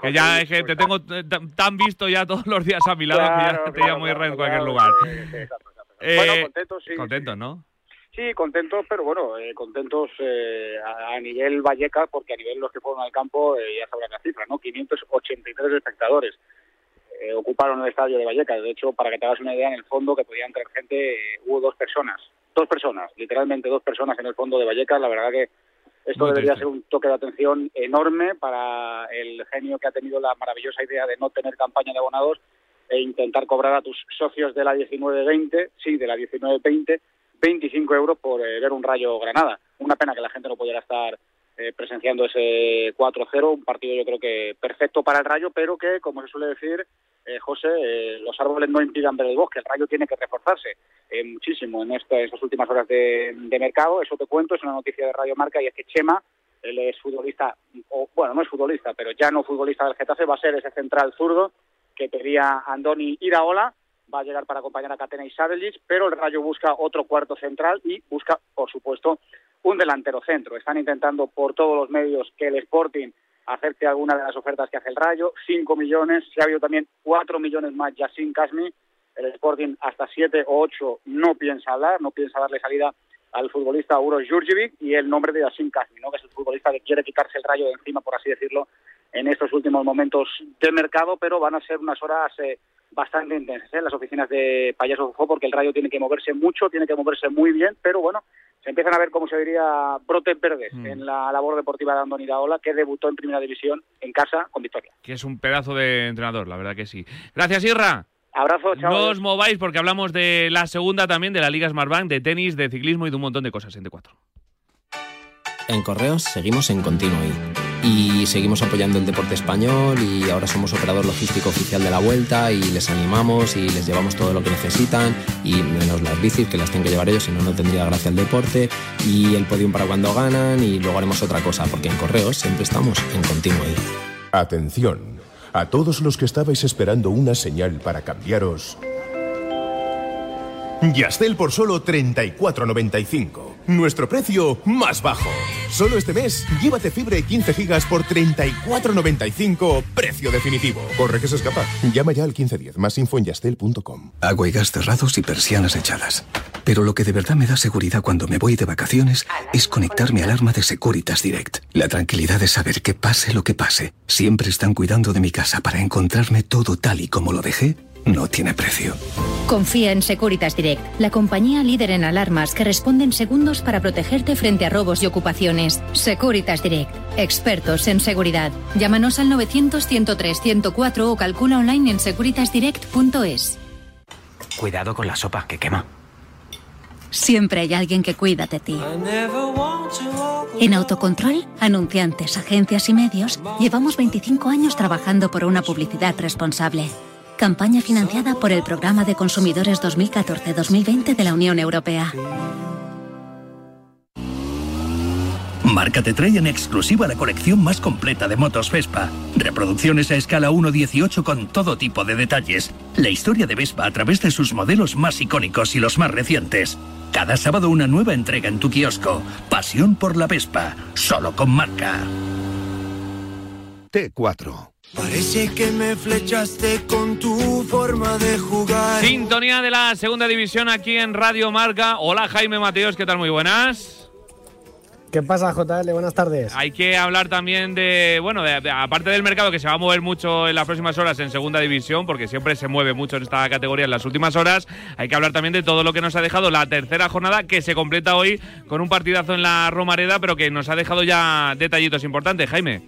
que ya es que te tengo tan visto ya todos los días a mi lado que ya te llamo en cualquier lugar. bueno, contentos, sí. Contentos, ¿no? Sí, contentos, pero bueno, eh, contentos eh, a, nivel Vallecas, porque a nivel los que fueron al campo eh, ya sabrán la cifra, ¿no? 583 espectadores ocuparon el estadio de Vallecas. De hecho, para que te hagas una idea, en el fondo que podían traer gente, hubo dos personas, dos personas, literalmente dos personas en el fondo de Vallecas. La verdad que esto debería ser un toque de atención enorme para el genio que ha tenido la maravillosa idea de no tener campaña de abonados e intentar cobrar a tus socios de la 19-20, sí, de la 19-20, 25 euros por eh, ver un Rayo Granada. Una pena que la gente no pudiera estar eh, presenciando ese 4-0, un partido yo creo que perfecto para el Rayo, pero que, como se suele decir, eh, José, los árboles no impidan ver el bosque, el Rayo tiene que reforzarse muchísimo en estas últimas horas de, mercado, eso te cuento, es una noticia de Radio Marca y es que Chema, él es futbolista, o bueno, no es futbolista, pero ya no futbolista del Getafe, va a ser ese central zurdo que pedía Andoni Iraola, va a llegar para acompañar a Catena y Sadelic, pero el Rayo busca otro cuarto central y busca, por supuesto, un delantero centro. Están intentando por todos los medios que el Sporting acepte alguna de las ofertas que hace el Rayo, 5 millones, se ha habido también 4 millones más ya sin Casmi, el Sporting hasta 7 o 8 no piensa hablar, no piensa darle salida al futbolista Uros Jurjevic y el nombre de Yassin Kasmi, ¿no? que es el futbolista que quiere quitarse el rayo de encima, por así decirlo, en estos últimos momentos de mercado, pero van a ser unas horas eh, bastante intensas en ¿eh? las oficinas de Payaso Fofo porque el Rayo tiene que moverse mucho, tiene que moverse muy bien, pero bueno, se empiezan a ver, como se diría, brotes verdes mm. en la labor deportiva de Andoni Daola, que debutó en Primera División en casa con victoria. Que es un pedazo de entrenador, la verdad que sí. Gracias, Irra. Abrazo, chao. No os mováis porque hablamos de la segunda también, de la Liga Smartbank, de tenis, de ciclismo y de un montón de cosas en T4. En Correos seguimos en continuo y seguimos apoyando el deporte español y ahora somos operador logístico oficial de la vuelta y les animamos y les llevamos todo lo que necesitan y menos las bicis que las tienen que llevar ellos, si no, no tendría gracia el deporte y el podium para cuando ganan y luego haremos otra cosa porque en Correos siempre estamos en continuo Atención, a todos los que estabais esperando una señal para cambiaros. Yastel por solo 34.95 nuestro precio más bajo. Solo este mes, llévate fibra 15 gigas por 34.95, precio definitivo. Corre que se escapa. Llama ya al 1510, más info en yastel.com. Agua y gas cerrados y persianas echadas. Pero lo que de verdad me da seguridad cuando me voy de vacaciones es conectarme al alarma de Securitas Direct. La tranquilidad de saber que pase lo que pase, siempre están cuidando de mi casa para encontrarme todo tal y como lo dejé no tiene precio. Confía en Securitas Direct, la compañía líder en alarmas que responde en segundos para protegerte frente a robos y ocupaciones. Securitas Direct, expertos en seguridad. Llámanos al 900-103-104 o calcula online en securitasdirect.es. Cuidado con la sopa, que quema. Siempre hay alguien que cuida de ti. En Autocontrol, anunciantes, agencias y medios, llevamos 25 años trabajando por una publicidad responsable. Campaña financiada por el Programa de Consumidores 2014-2020 de la Unión Europea. Marca te trae en exclusiva la colección más completa de motos Vespa. Reproducciones a escala 1.18 con todo tipo de detalles. La historia de Vespa a través de sus modelos más icónicos y los más recientes. Cada sábado una nueva entrega en tu kiosco. Pasión por la Vespa. Solo con marca. T4 Parece que me flechaste con tu forma de jugar. Sintonía de la segunda división aquí en Radio Marca. Hola Jaime Mateos, ¿qué tal? Muy buenas. ¿Qué pasa, JL? Buenas tardes. Hay que hablar también de, bueno, aparte del mercado que se va a mover mucho en las próximas horas en segunda división, porque siempre se mueve mucho en esta categoría en las últimas horas, hay que hablar también de todo lo que nos ha dejado la tercera jornada, que se completa hoy con un partidazo en la Romareda, pero que nos ha dejado ya detallitos importantes, Jaime.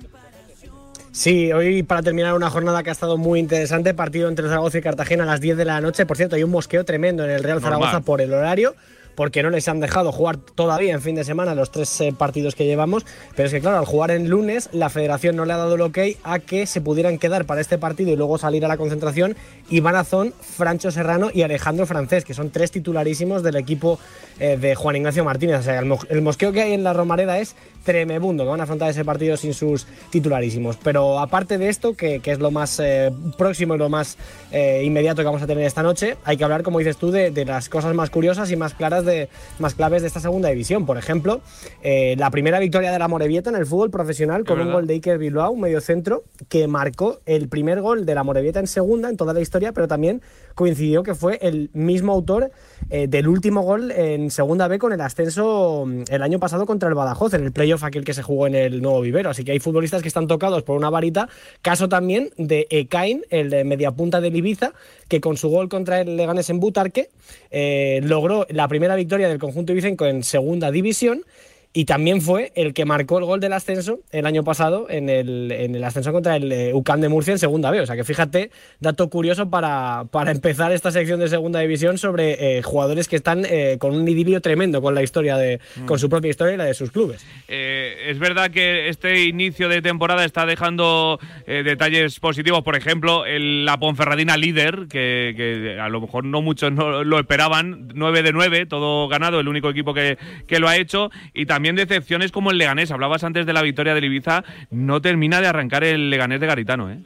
Sí, hoy para terminar una jornada que ha estado muy interesante, partido entre Zaragoza y Cartagena a las 10 de la noche. Por cierto, hay un mosqueo tremendo en el Real Zaragoza por el horario porque no les han dejado jugar todavía en fin de semana los tres eh, partidos que llevamos. Pero es que, claro, al jugar en lunes, la federación no le ha dado el ok a que se pudieran quedar para este partido y luego salir a la concentración Iván Azón, Francho Serrano y Alejandro Francés, que son tres titularísimos del equipo eh, de Juan Ignacio Martínez. O sea, el, mosqueo que hay en la Romareda es tremebundo, que van a afrontar ese partido sin sus titularísimos. Pero aparte de esto, que, es lo más eh, próximo y lo más inmediato que vamos a tener esta noche, hay que hablar, como dices tú, de, de las cosas más curiosas y más claras de, más claves de esta segunda división. Por ejemplo, eh, la primera victoria de la Morevieta en el fútbol profesional con un gol de Iker Bilbao, un medio centro, que marcó el primer gol de la Morevieta en segunda en toda la historia, pero también coincidió que fue el mismo autor eh, del último gol en segunda B con el ascenso mm, el año pasado contra el Badajoz, en el playoff aquel que se jugó en el Nuevo Vivero. Así que hay futbolistas que están tocados por una varita. Caso también de Ekain, el de mediapunta del Ibiza, que con su gol contra el Leganés en Butarque eh, logró la primera victoria del conjunto ibicenco en segunda división y también fue el que marcó el gol del ascenso el año pasado en el, en el ascenso contra el eh, UCAM de Murcia en segunda B. O sea que fíjate, dato curioso para, para empezar esta sección de segunda división sobre eh, jugadores que están eh, con un idilio tremendo con la historia de, mm. con su propia historia y la de sus clubes. es verdad que este inicio de temporada está dejando detalles positivos, por ejemplo, el, la Ponferradina líder, que, que, a lo mejor no muchos no lo esperaban, 9 de 9, todo ganado, el único equipo que, que lo ha hecho, y también también decepciones como el Leganés. Hablabas antes de la victoria del Ibiza. No termina de arrancar el Leganés de Garitano, ¿eh?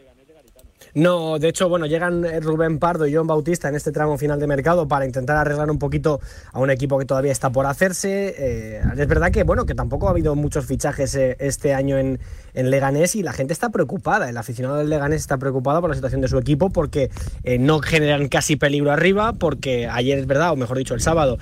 No, de hecho, bueno, llegan eh, Rubén Pardo y John Bautista en este tramo final de mercado para intentar arreglar un poquito a un equipo que todavía está por hacerse. Eh, es verdad que, bueno, que tampoco ha habido muchos fichajes eh, este año en, en, Leganés y la gente está preocupada. El aficionado del Leganés está preocupado por la situación de su equipo porque no generan casi peligro arriba, porque ayer es verdad, o mejor dicho, el sábado,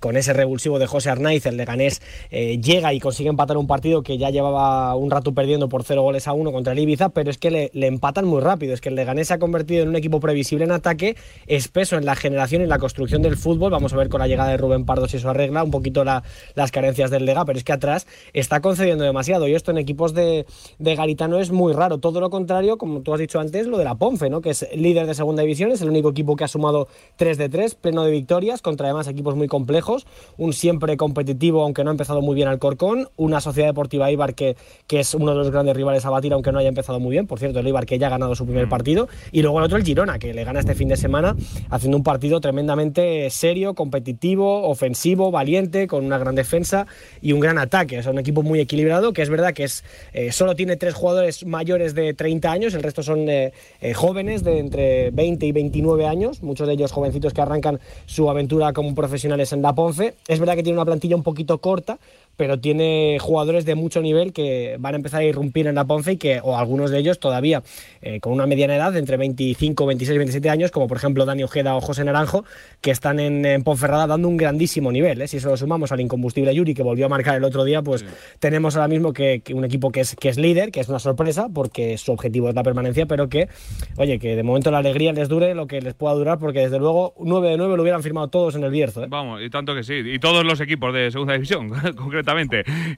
con ese revulsivo de José Arnaiz, el Leganés llega y consigue empatar un partido que ya llevaba un rato perdiendo por cero goles a uno contra el Ibiza, pero es que le, empatan muy rápido que el Leganés se ha convertido en un equipo previsible en ataque, espeso en la generación y la construcción del fútbol. Vamos a ver con la llegada de Rubén Pardo si eso arregla un poquito las carencias del Lega, pero es que atrás está concediendo demasiado y esto en equipos de, Garitano es muy raro. Todo lo contrario, como tú has dicho antes, lo de la Ponfe, ¿no? que es líder de segunda división, es el único equipo que ha sumado 3 de 3, pleno de victorias, contra además equipos muy complejos, un siempre competitivo, aunque no ha empezado muy bien al Corcón, una Sociedad Deportiva Ibar que, que es uno de los grandes rivales a batir, aunque no haya empezado muy bien. Por cierto, el Ibar que ya ha ganado su primer Mm. partido. Y luego el otro, el Girona, que le gana este fin de semana, haciendo un partido tremendamente serio, competitivo, ofensivo, valiente, con una gran defensa y un gran ataque. Es un equipo muy equilibrado, que es verdad que es eh, solo tiene tres jugadores mayores de 30 años, el resto son eh, jóvenes de entre 20 y 29 años, muchos de ellos jovencitos que arrancan su aventura como profesionales en la Ponce. Es verdad que tiene una plantilla un poquito corta, pero tiene jugadores de mucho nivel que van a empezar a irrumpir en la Ponce y que, o algunos de ellos todavía eh, con una mediana edad, entre 25, 26, 27 años, como por ejemplo Dani Ojeda o José Naranjo, que están en, Ponferrada dando un grandísimo nivel. ¿eh? Si eso lo sumamos al incombustible Yuri, que volvió a marcar el otro día, pues tenemos ahora mismo que, un equipo que es, que es líder, que es una sorpresa, porque su objetivo es la permanencia, pero que, oye, que de momento la alegría les dure lo que les pueda durar, porque desde luego 9 de 9 lo hubieran firmado todos en el Bierzo. ¿eh? Vamos, y tanto que sí, y todos los equipos de segunda división, concretamente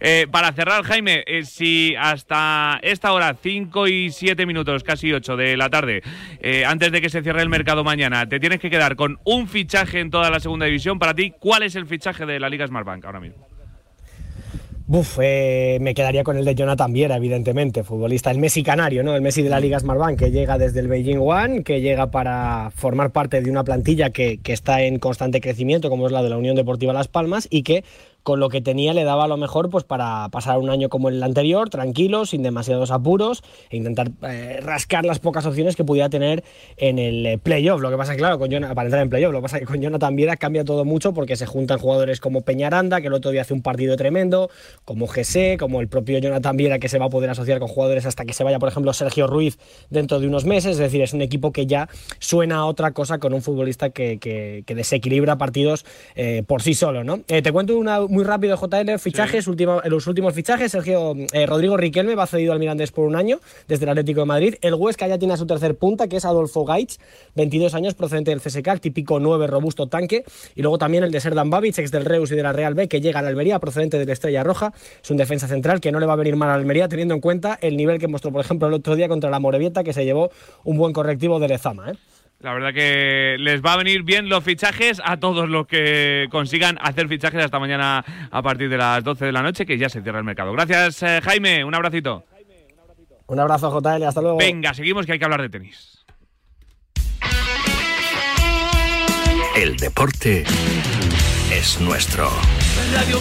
eh, para cerrar, Jaime, eh, si hasta esta hora, 5 y 7 minutos, casi 8 de la tarde, eh, antes de que se cierre el mercado mañana, te tienes que quedar con un fichaje en toda la segunda división, para ti, ¿cuál es el fichaje de la Liga Smartbank ahora mismo? Buf, me quedaría con el de Jonathan Viera, evidentemente, futbolista, el Messi canario, ¿no? El Messi de la Liga Smartbank, que llega desde el Beijing One, que llega para formar parte de una plantilla que, está en constante crecimiento, como es la de la Unión Deportiva Las Palmas, y que con lo que tenía le daba lo mejor pues para pasar un año como el anterior, tranquilo, sin demasiados apuros e intentar eh, rascar las pocas opciones que pudiera tener en el eh, playoff. Lo que pasa claro, con para entrar en playoff, lo que pasa que con Jonathan Viera cambia todo mucho porque se juntan jugadores como Peñaranda, que el otro día hace un partido tremendo, como GC, como el propio Jonathan Viera, que se va a poder asociar con jugadores hasta que se vaya, por ejemplo, Sergio Ruiz dentro de unos meses. Es decir, es un equipo que ya suena a otra cosa con un futbolista que, desequilibra partidos eh, por sí solo, ¿no? te cuento una rápido, JL, fichajes, los últimos fichajes. Sergio eh, Rodrigo Riquelme va cedido al Mirandés por un año desde el Atlético de Madrid. El Huesca ya tiene a su tercer punta, que es Adolfo Gaich, 22 años, procedente del CSK, típico 9 robusto tanque. Y luego también el de Serdan Babic, ex del Reus y de la Real B, que llega a la Almería, procedente de la Estrella Roja. Es un defensa central que no le va a venir mal a Almería, teniendo en cuenta el nivel que mostró, por ejemplo, el otro día contra la Morevieta, que se llevó un buen correctivo de Lezama. ¿eh? La verdad que les va a venir bien los fichajes a todos los que consigan hacer fichajes hasta mañana a partir de las 12 de la noche, que ya se cierra el mercado. Gracias, eh, Jaime. Un abracito. Un abrazo, JL. Hasta luego. Venga, seguimos que hay que hablar de tenis. El deporte es nuestro. Radio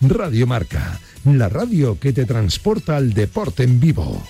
Radio Marca, la radio que te transporta al deporte en vivo.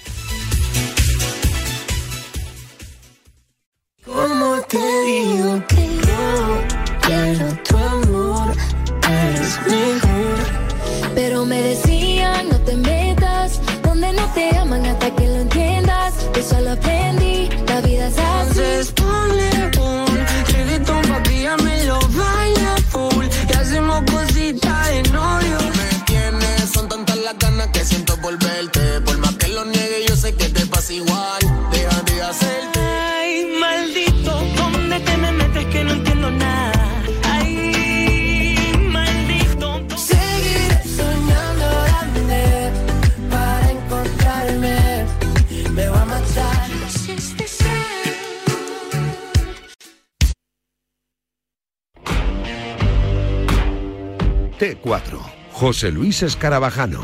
José Luis Escarabajano.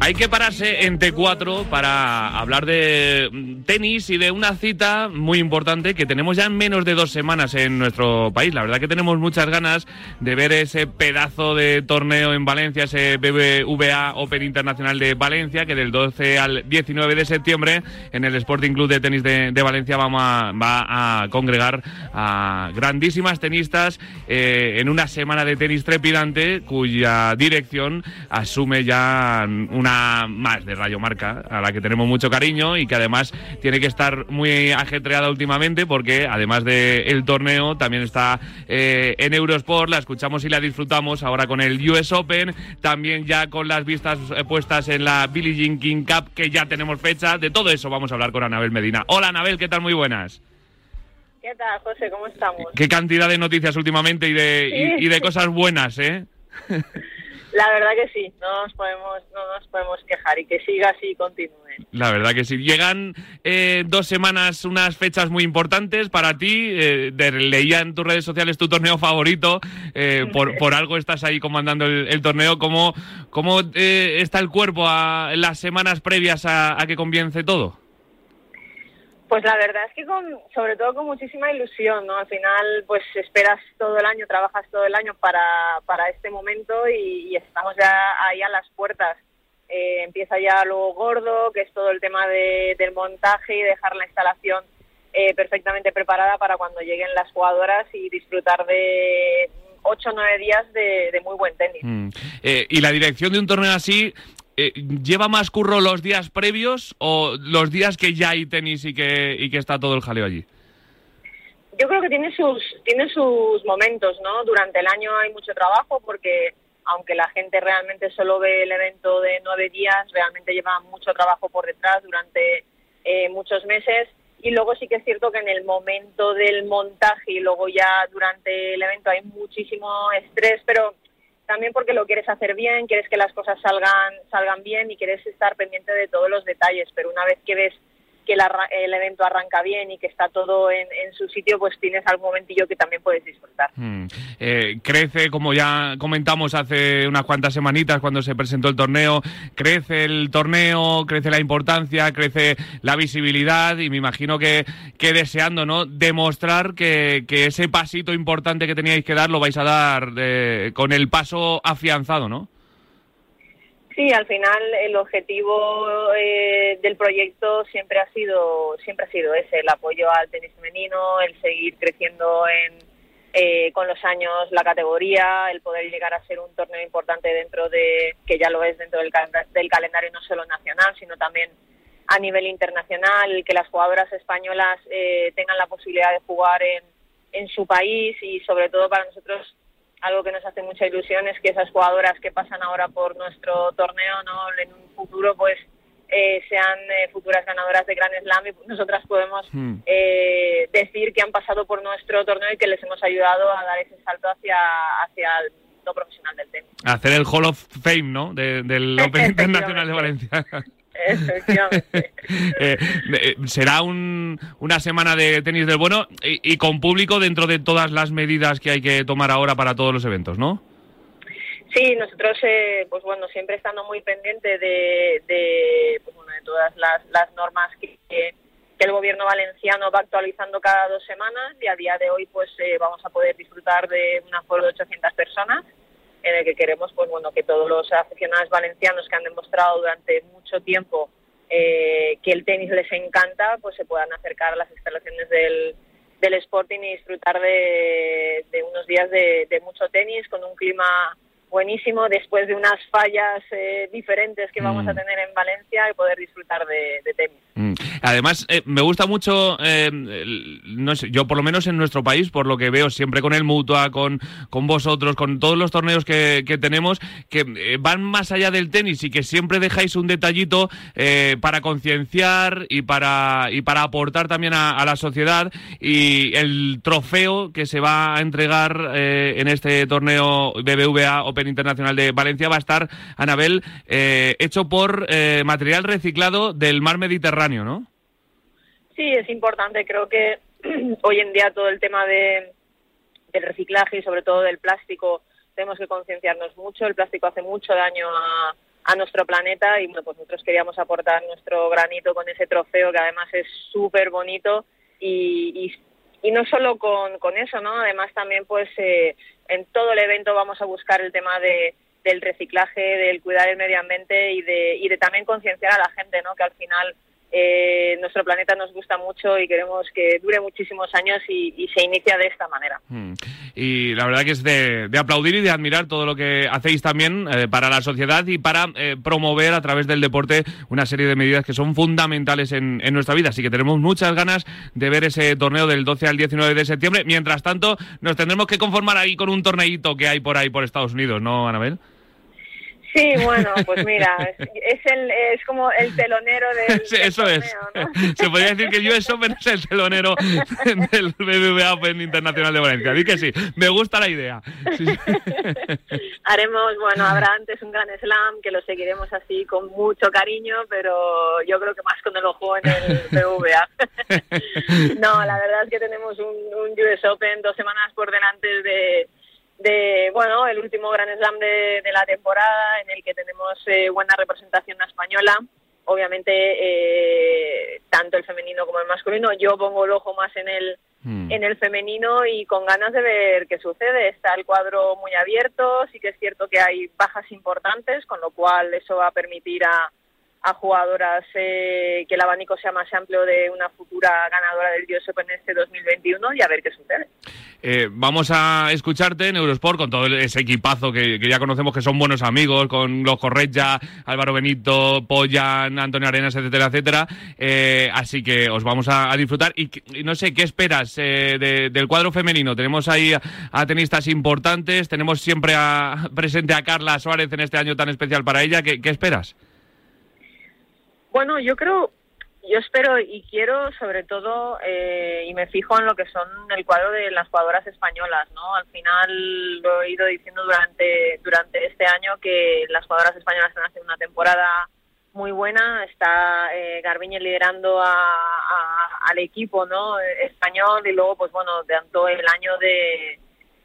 Hay que pararse en T4 para hablar de tenis y de una cita muy importante que tenemos ya en menos de dos semanas en nuestro país. La verdad que tenemos muchas ganas de ver ese pedazo de torneo en Valencia, ese BBVA Open Internacional de Valencia, que del 12 al 19 de septiembre en el Sporting Club de Tenis de, Valencia vamos a- va a congregar a grandísimas tenistas eh, en una semana de tenis trepidante cuya dirección asume ya una más de Rayo Marca, a la que tenemos mucho cariño y que además tiene que estar muy ajetreada últimamente porque además del torneo también está eh, en Eurosport, la escuchamos y la disfrutamos ahora con el US Open, también ya con las vistas eh, puestas en la Billie Jean King Cup que ya tenemos fecha, de todo eso vamos a hablar con Anabel Medina. Hola Anabel, ¿qué tal? Muy buenas. ¿Qué tal, José? ¿Cómo estamos? Qué cantidad de noticias últimamente y de, y- y de cosas buenas, ¿eh? La verdad que sí, no nos podemos, no nos podemos quejar y que siga así y continúe. La verdad que sí. Llegan eh, dos semanas, unas fechas muy importantes para ti. Eh, de- leía en tus redes sociales tu torneo favorito. eh, por, por algo estás ahí comandando el, el torneo. ¿Cómo, cómo eh, está el cuerpo a, las semanas previas a, a que comience todo? Pues la verdad es que con, sobre todo con muchísima ilusión, ¿no? Al final, pues esperas todo el año, trabajas todo el año para, para este momento y, estamos ya ahí a las puertas. Eh, empieza ya lo gordo, que es todo el tema de- del montaje y dejar la instalación eh, perfectamente preparada para cuando lleguen las jugadoras y disfrutar de ocho o nueve días de, de muy buen tenis. Mm. Eh, ¿Y la dirección de un torneo así eh, lleva más curro los días previos o los días que ya hay tenis y que, y que está todo el jaleo allí? Yo creo que tiene sus, tiene sus momentos, ¿no? Durante el año hay mucho trabajo porque aunque la gente realmente solo ve el evento de nueve días, realmente lleva mucho trabajo por detrás durante eh, muchos meses. Y luego sí que es cierto que en el momento del montaje y luego ya durante el evento hay muchísimo estrés, pero también porque lo quieres hacer bien, quieres que las cosas salgan, salgan bien y quieres estar pendiente de todos los detalles. Pero una vez que ves que el evento arranca bien y que está todo en, su sitio, pues tienes algún momentillo que también puedes disfrutar. Mm. Eh, crece, como ya comentamos hace unas cuantas semanitas cuando se presentó el torneo, crece el torneo, crece la importancia, crece la visibilidad y me imagino que, que deseando no demostrar que, que ese pasito importante que teníais que dar lo vais a dar eh, con el paso afianzado, ¿no? Sí, al final el objetivo eh, del proyecto siempre ha sido siempre ha sido ese, el apoyo al tenis femenino, el seguir creciendo en, eh, con los años la categoría, el poder llegar a ser un torneo importante dentro de que ya lo es dentro del, del calendario no solo nacional, sino también a nivel internacional, que las jugadoras españolas eh, tengan la posibilidad de jugar en, en su país y sobre todo para nosotros algo que nos hace mucha ilusión es que esas jugadoras que pasan ahora por nuestro torneo, ¿no? en un futuro, pues eh, sean eh, futuras ganadoras de Grand Slam y nosotras podemos hmm. eh, decir que han pasado por nuestro torneo y que les hemos ayudado a dar ese salto hacia, hacia el mundo profesional del tenis. Hacer el Hall of Fame, ¿no? del Open Internacional de Valencia. Efectivamente. Eh, eh, será una semana de tenis del bueno y, con público dentro de todas las medidas que hay que tomar ahora para todos los eventos, ¿no? Sí, nosotros, eh, pues bueno, siempre estando muy pendiente de, de, pues bueno, de todas las, las normas que, que, el gobierno valenciano va actualizando cada dos semanas y a día de hoy pues vamos a poder disfrutar de un aforo de 800 personas en el que queremos pues bueno que todos los aficionados valencianos que han demostrado durante mucho tiempo eh, que el tenis les encanta pues se puedan acercar a las instalaciones del, del Sporting y disfrutar de, unos días de, mucho tenis con un clima buenísimo después de unas fallas eh, diferentes que vamos a mm. tener en Valencia y poder disfrutar de, tenis. Mm. Además, eh, me gusta mucho, eh, yo por lo menos en nuestro país, por lo que veo siempre con el Mutua, con, con vosotros, con todos los torneos que, tenemos, que eh, van más allá del tenis y que siempre dejáis un detallito para concienciar y para, y para aportar también a, la sociedad. Y el trofeo que se va a entregar en este torneo BBVA Open Internacional de Valencia va a estar, Anabel, hecho por material reciclado del mar Mediterráneo, ¿no? Sí, es importante. Creo que hoy en día todo el tema de, del reciclaje y sobre todo del plástico tenemos que concienciarnos mucho. El plástico hace mucho daño a, a nuestro planeta y bueno, pues nosotros queríamos aportar nuestro granito con ese trofeo que además es súper bonito y, y, no solo con, con, eso, ¿no? Además también pues eh, en todo el evento vamos a buscar el tema de del reciclaje, del cuidar el medio ambiente y de, y de también concienciar a la gente, ¿no? Que al final eh, nuestro planeta nos gusta mucho y queremos que dure muchísimos años y, se inicia de esta manera. Hmm. Y la verdad que es de, aplaudir y de admirar todo lo que hacéis también eh, para la sociedad y para eh, promover a través del deporte una serie de medidas que son fundamentales en, en, nuestra vida. Así que tenemos muchas ganas de ver ese torneo del 12 al 19 de septiembre. Mientras tanto, nos tendremos que conformar ahí con un torneito que hay por ahí por Estados Unidos, ¿no, Anabel? Sí, bueno, pues mira, es, el, es como el telonero del. eso es. Se podría decir que US Open es el telonero del BBVA Open Internacional de Valencia. Di que sí, me gusta la idea. Haremos, bueno, habrá antes un gran slam que lo seguiremos así con mucho cariño, pero yo creo que más con el ojo en el BBVA. no, la verdad es que tenemos un, un US Open dos semanas por delante de de bueno el último Gran Slam de, la temporada en el que tenemos eh, buena representación española. Obviamente eh, tanto el femenino como el masculino. Yo pongo el ojo más en el hmm. en el femenino y con ganas de ver qué sucede. Está el cuadro muy abierto. Sí que es cierto que hay bajas importantes con lo cual eso va a permitir a a jugadoras eh, que el abanico sea más amplio de una futura ganadora del US Open este 2021 y a ver qué sucede. Eh, vamos a escucharte en Eurosport con todo ese equipazo que, ya conocemos que son buenos amigos, con los Correcha, Álvaro Benito, Poyan, Antonio Arenas, etcétera, etcétera. Eh, así que os vamos a, disfrutar. Y, no sé, ¿qué esperas del cuadro femenino? Tenemos ahí a, tenistas importantes, tenemos siempre a, presente a Carla Suárez en este año tan especial para ella. qué esperas? Bueno, yo creo, yo espero y quiero sobre todo, eh, y me fijo en lo que son el cuadro de las jugadoras españolas, ¿no? Al final lo he ido diciendo durante, durante este año que las jugadoras españolas están haciendo una temporada muy buena. Está eh, Garbiñe liderando al equipo no español y luego, pues bueno, tanto el año de,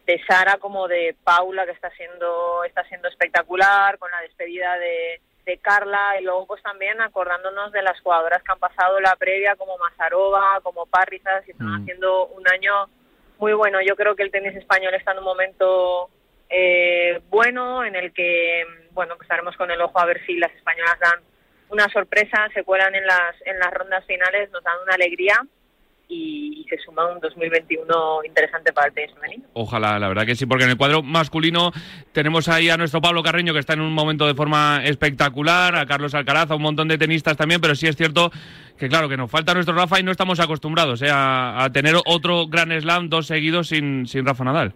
de Sara como de Paula, que está siendo, está siendo espectacular, con la despedida de, de Carla y luego pues también acordándonos de las jugadoras que han pasado la previa como Mazarova, como Parrizas y están mm. haciendo un año muy bueno. Yo creo que el tenis español está en un momento eh, bueno en el que bueno pues estaremos con el ojo a ver si las españolas dan una sorpresa, se cuelan en las en las rondas finales, nos dan una alegría y, se suma un 2021 interesante para el tenis femenino. Ojalá, la verdad que sí, porque en el cuadro masculino tenemos ahí a nuestro Pablo Carreño que está en un momento de forma espectacular, a Carlos Alcaraz, a un montón de tenistas también, pero sí es cierto que claro, que nos falta nuestro Rafa y no estamos acostumbrados ¿eh? a, tener otro gran slam, dos seguidos sin, sin Rafa Nadal.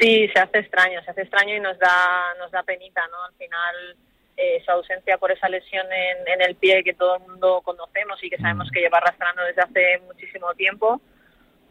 Sí, se hace extraño, se hace extraño y nos da, nos da penita, ¿no? Al final eh, su ausencia por esa lesión en, el pie que todo el mundo conocemos y que sabemos mm. que lleva arrastrando desde hace muchísimo tiempo.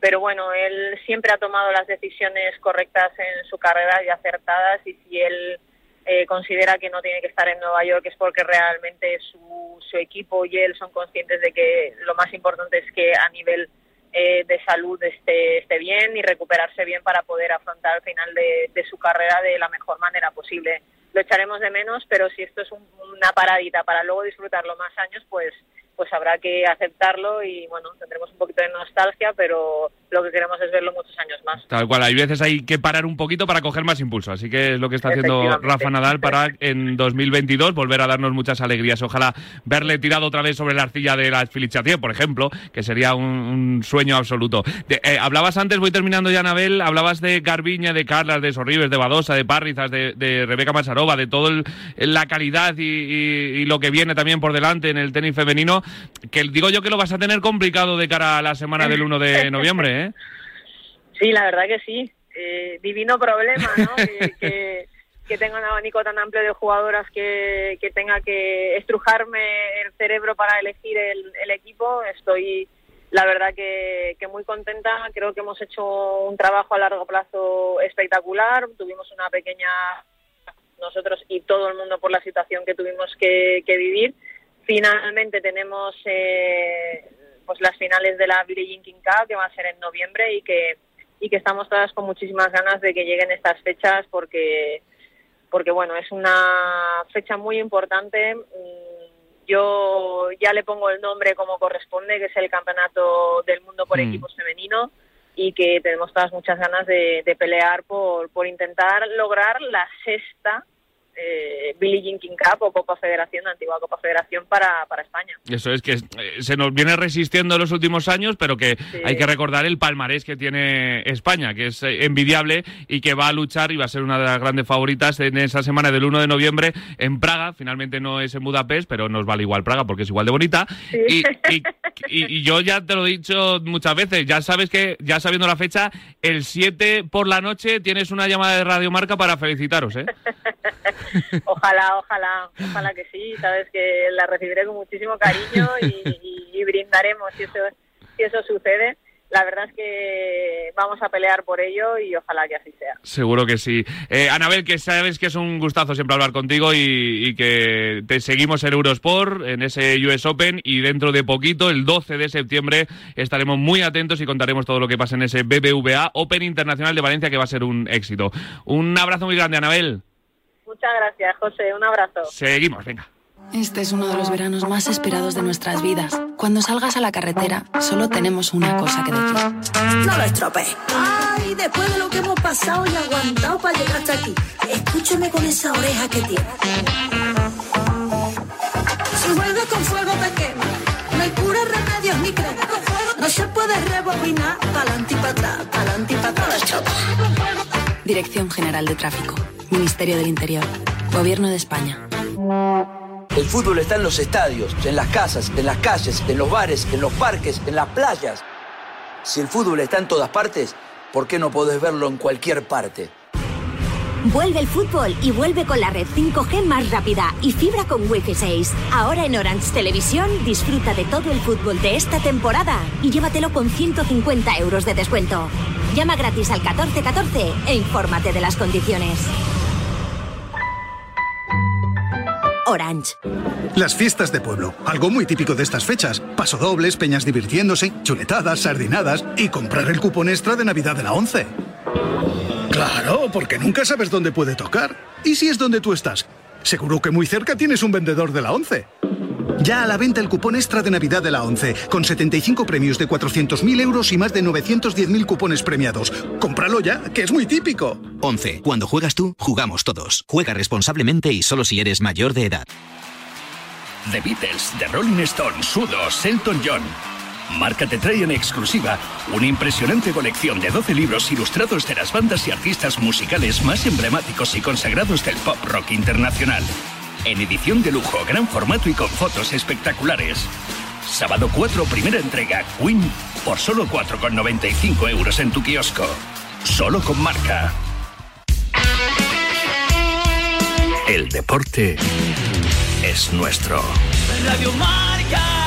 Pero bueno, él siempre ha tomado las decisiones correctas en su carrera y acertadas y si él eh, considera que no tiene que estar en Nueva York es porque realmente su, su equipo y él son conscientes de que lo más importante es que a nivel eh, de salud esté, esté bien y recuperarse bien para poder afrontar el final de, de su carrera de la mejor manera posible lo echaremos de menos, pero si esto es una paradita para luego disfrutarlo más años, pues pues habrá que aceptarlo y bueno, tendremos un poquito de nostalgia, pero lo que queremos es verlo muchos años más. Tal cual, hay veces hay que parar un poquito para coger más impulso, así que es lo que está haciendo Rafa Nadal para en 2022 volver a darnos muchas alegrías. Ojalá verle tirado otra vez sobre la arcilla de la Filichatier, por ejemplo, que sería un, sueño absoluto. Eh, hablabas antes, voy terminando ya, Anabel, hablabas de Garbiña, de Carlas, de Sorribes, de Badosa, de Parrizas, de, Rebeca Masarova, de todo la calidad y lo que viene también por delante en el tenis femenino que digo yo que lo vas a tener complicado de cara a la semana del 1 de noviembre, ¿eh? Sí, la verdad que sí. Eh, divino problema, ¿no? que, que, tenga un abanico tan amplio de jugadoras que, que tenga que estrujarme el cerebro para elegir el, el equipo. Estoy, la verdad, que, que muy contenta. Creo que hemos hecho un trabajo a largo plazo espectacular. Tuvimos una pequeña nosotros y todo el mundo por la situación que tuvimos que, que vivir Finalmente tenemos eh, pues las finales de la Jean King Cup que va a ser en noviembre y que y que estamos todas con muchísimas ganas de que lleguen estas fechas porque porque bueno es una fecha muy importante mm, yo ya le pongo el nombre como corresponde que es el campeonato del mundo por mm. equipos femenino y que tenemos todas muchas ganas de, de pelear por, por intentar lograr la sexta eh, Billie Jean King Cup o Copa Federación, la antigua Copa Federación para, para España. Eso es que eh, se nos viene resistiendo en los últimos años, pero que hay que recordar el palmarés que tiene España, que es eh, envidiable y que va a luchar y va a ser una de las grandes favoritas en esa semana del 1 de noviembre en Praga. Finalmente no es en Budapest, pero nos vale igual Praga porque es igual de bonita. Y, y, yo ya te lo he dicho muchas veces, ya sabes que, ya sabiendo la fecha, el 7 por la noche tienes una llamada de Radio Marca para felicitaros, ¿eh? ojalá, ojalá, ojalá que sí. Sabes que la recibiré con muchísimo cariño y, brindaremos si eso, si eso sucede la verdad es que vamos a pelear por ello y ojalá que así sea. Seguro que sí. Eh, Anabel, que sabes que es un gustazo siempre hablar contigo y, que te seguimos en Eurosport, en ese US Open y dentro de poquito, el 12 de septiembre, estaremos muy atentos y contaremos todo lo que pasa en ese BBVA Open Internacional de Valencia que va a ser un éxito. Un abrazo muy grande, Anabel. Muchas gracias, José. Un abrazo. Seguimos, venga. Este es uno de los veranos más esperados de nuestras vidas. Cuando salgas a la carretera, solo tenemos una cosa que decir. No lo estropees. Ay, después de lo que hemos pasado y aguantado para llegar hasta aquí, escúcheme con esa oreja que tiene. Si vuelves con fuego te quema. No hay cura, remedios ni crema. No se puede rebobinar pa'lante y para atrás, pa'lante y para atrás. Dirección General de Tráfico. Ministerio del Interior. Gobierno de España. El fútbol está en los estadios, en las casas, en las calles, en los bares, en los parques, en las playas. Si el fútbol está en todas partes, ¿por qué no podés verlo en cualquier parte? Vuelve el fútbol y vuelve con la red 5G más rápida y fibra con Wi-Fi 6. Ahora en Orange Televisión disfruta de todo el fútbol de esta temporada y llévatelo con 150 euros de descuento. Llama gratis al 1414 e infórmate de las condiciones. Orange. Las fiestas de pueblo, algo muy típico de estas fechas. Pasodobles, peñas divirtiéndose, chuletadas, sardinadas y comprar el cupón extra de Navidad de la 11. Claro, porque nunca sabes dónde puede tocar. ¿Y si es donde tú estás? Seguro que muy cerca tienes un vendedor de la 11. Ya a la venta el cupón extra de Navidad de la 11, con 75 premios de 400.000 euros y más de 910.000 cupones premiados. Cómpralo ya, que es muy típico. 11. Cuando juegas tú, jugamos todos. Juega responsablemente y solo si eres mayor de edad. The Beatles, The Rolling Stones, Sudos, Elton John. Marca te trae en exclusiva una impresionante colección de 12 libros ilustrados de las bandas y artistas musicales más emblemáticos y consagrados del pop rock internacional. En edición de lujo, gran formato y con fotos espectaculares. Sábado 4, primera entrega, Queen, por solo 4,95 euros en tu kiosco. Solo con marca. El deporte es nuestro. Radio Marca.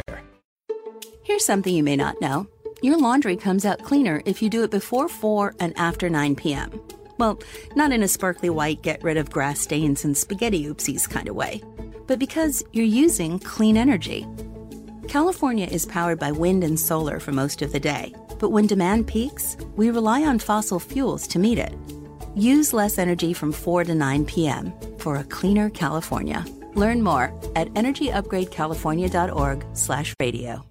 Here's something you may not know your laundry comes out cleaner if you do it before 4 and after 9 p.m. Well, not in a sparkly white, get rid of grass stains and spaghetti oopsies kind of way, but because you're using clean energy. California is powered by wind and solar for most of the day, but when demand peaks, we rely on fossil fuels to meet it. Use less energy from 4 to 9 p.m. for a cleaner California. Learn more at energyupgradecalifornia.org/radio.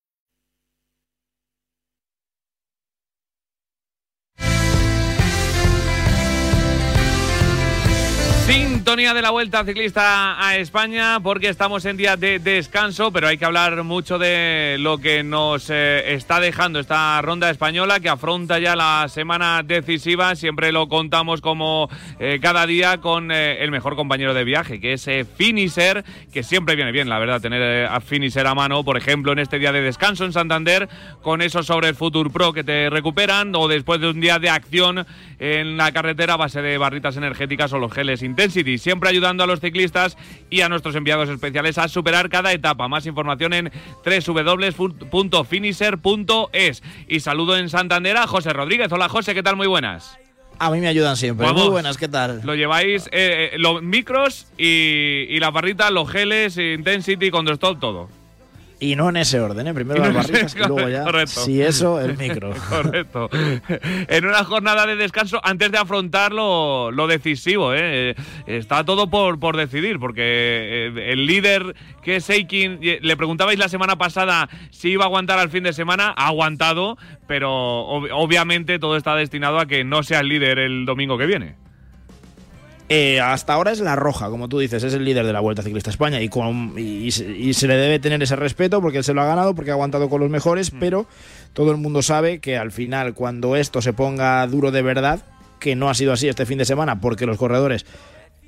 Sintonía de la Vuelta Ciclista a España porque estamos en día de descanso, pero hay que hablar mucho de lo que nos eh, está dejando esta ronda española que afronta ya la semana decisiva. Siempre lo contamos como eh, cada día con eh, el mejor compañero de viaje, que es Finisher, que siempre viene bien, la verdad, tener a Finisher a mano, por ejemplo, en este día de descanso en Santander, con eso sobre el Future Pro que te recuperan, o después de un día de acción en la carretera a base de barritas energéticas o los geles Intensity, siempre ayudando a los ciclistas y a nuestros enviados especiales a superar cada etapa. Más información en www.finisher.es. Y saludo en Santander a José Rodríguez. Hola José, ¿qué tal? Muy buenas. A mí me ayudan siempre. Vamos. Muy buenas, ¿qué tal? Lo lleváis eh, eh, los micros y, y las barritas, los geles, Intensity, Condostop, todo. Y no en ese orden, ¿eh? Primero las barritas y luego ya, correcto. si eso, el micro. Correcto. En una jornada de descanso, antes de afrontar lo, lo decisivo, ¿eh? Eh, está todo por, por decidir, porque eh, el líder que es Eikin, eh, le preguntabais la semana pasada si iba a aguantar al fin de semana, ha aguantado, pero ob- obviamente todo está destinado a que no sea el líder el domingo que viene. Eh, hasta ahora es la roja, como tú dices, es el líder de la Vuelta Ciclista a España y, con- y- y se- y se le debe tener ese respeto porque él se lo ha ganado, porque ha aguantado con los mejores, pero todo el mundo sabe que al final, cuando esto se ponga duro de verdad, que no ha sido así este fin de semana, porque los corredores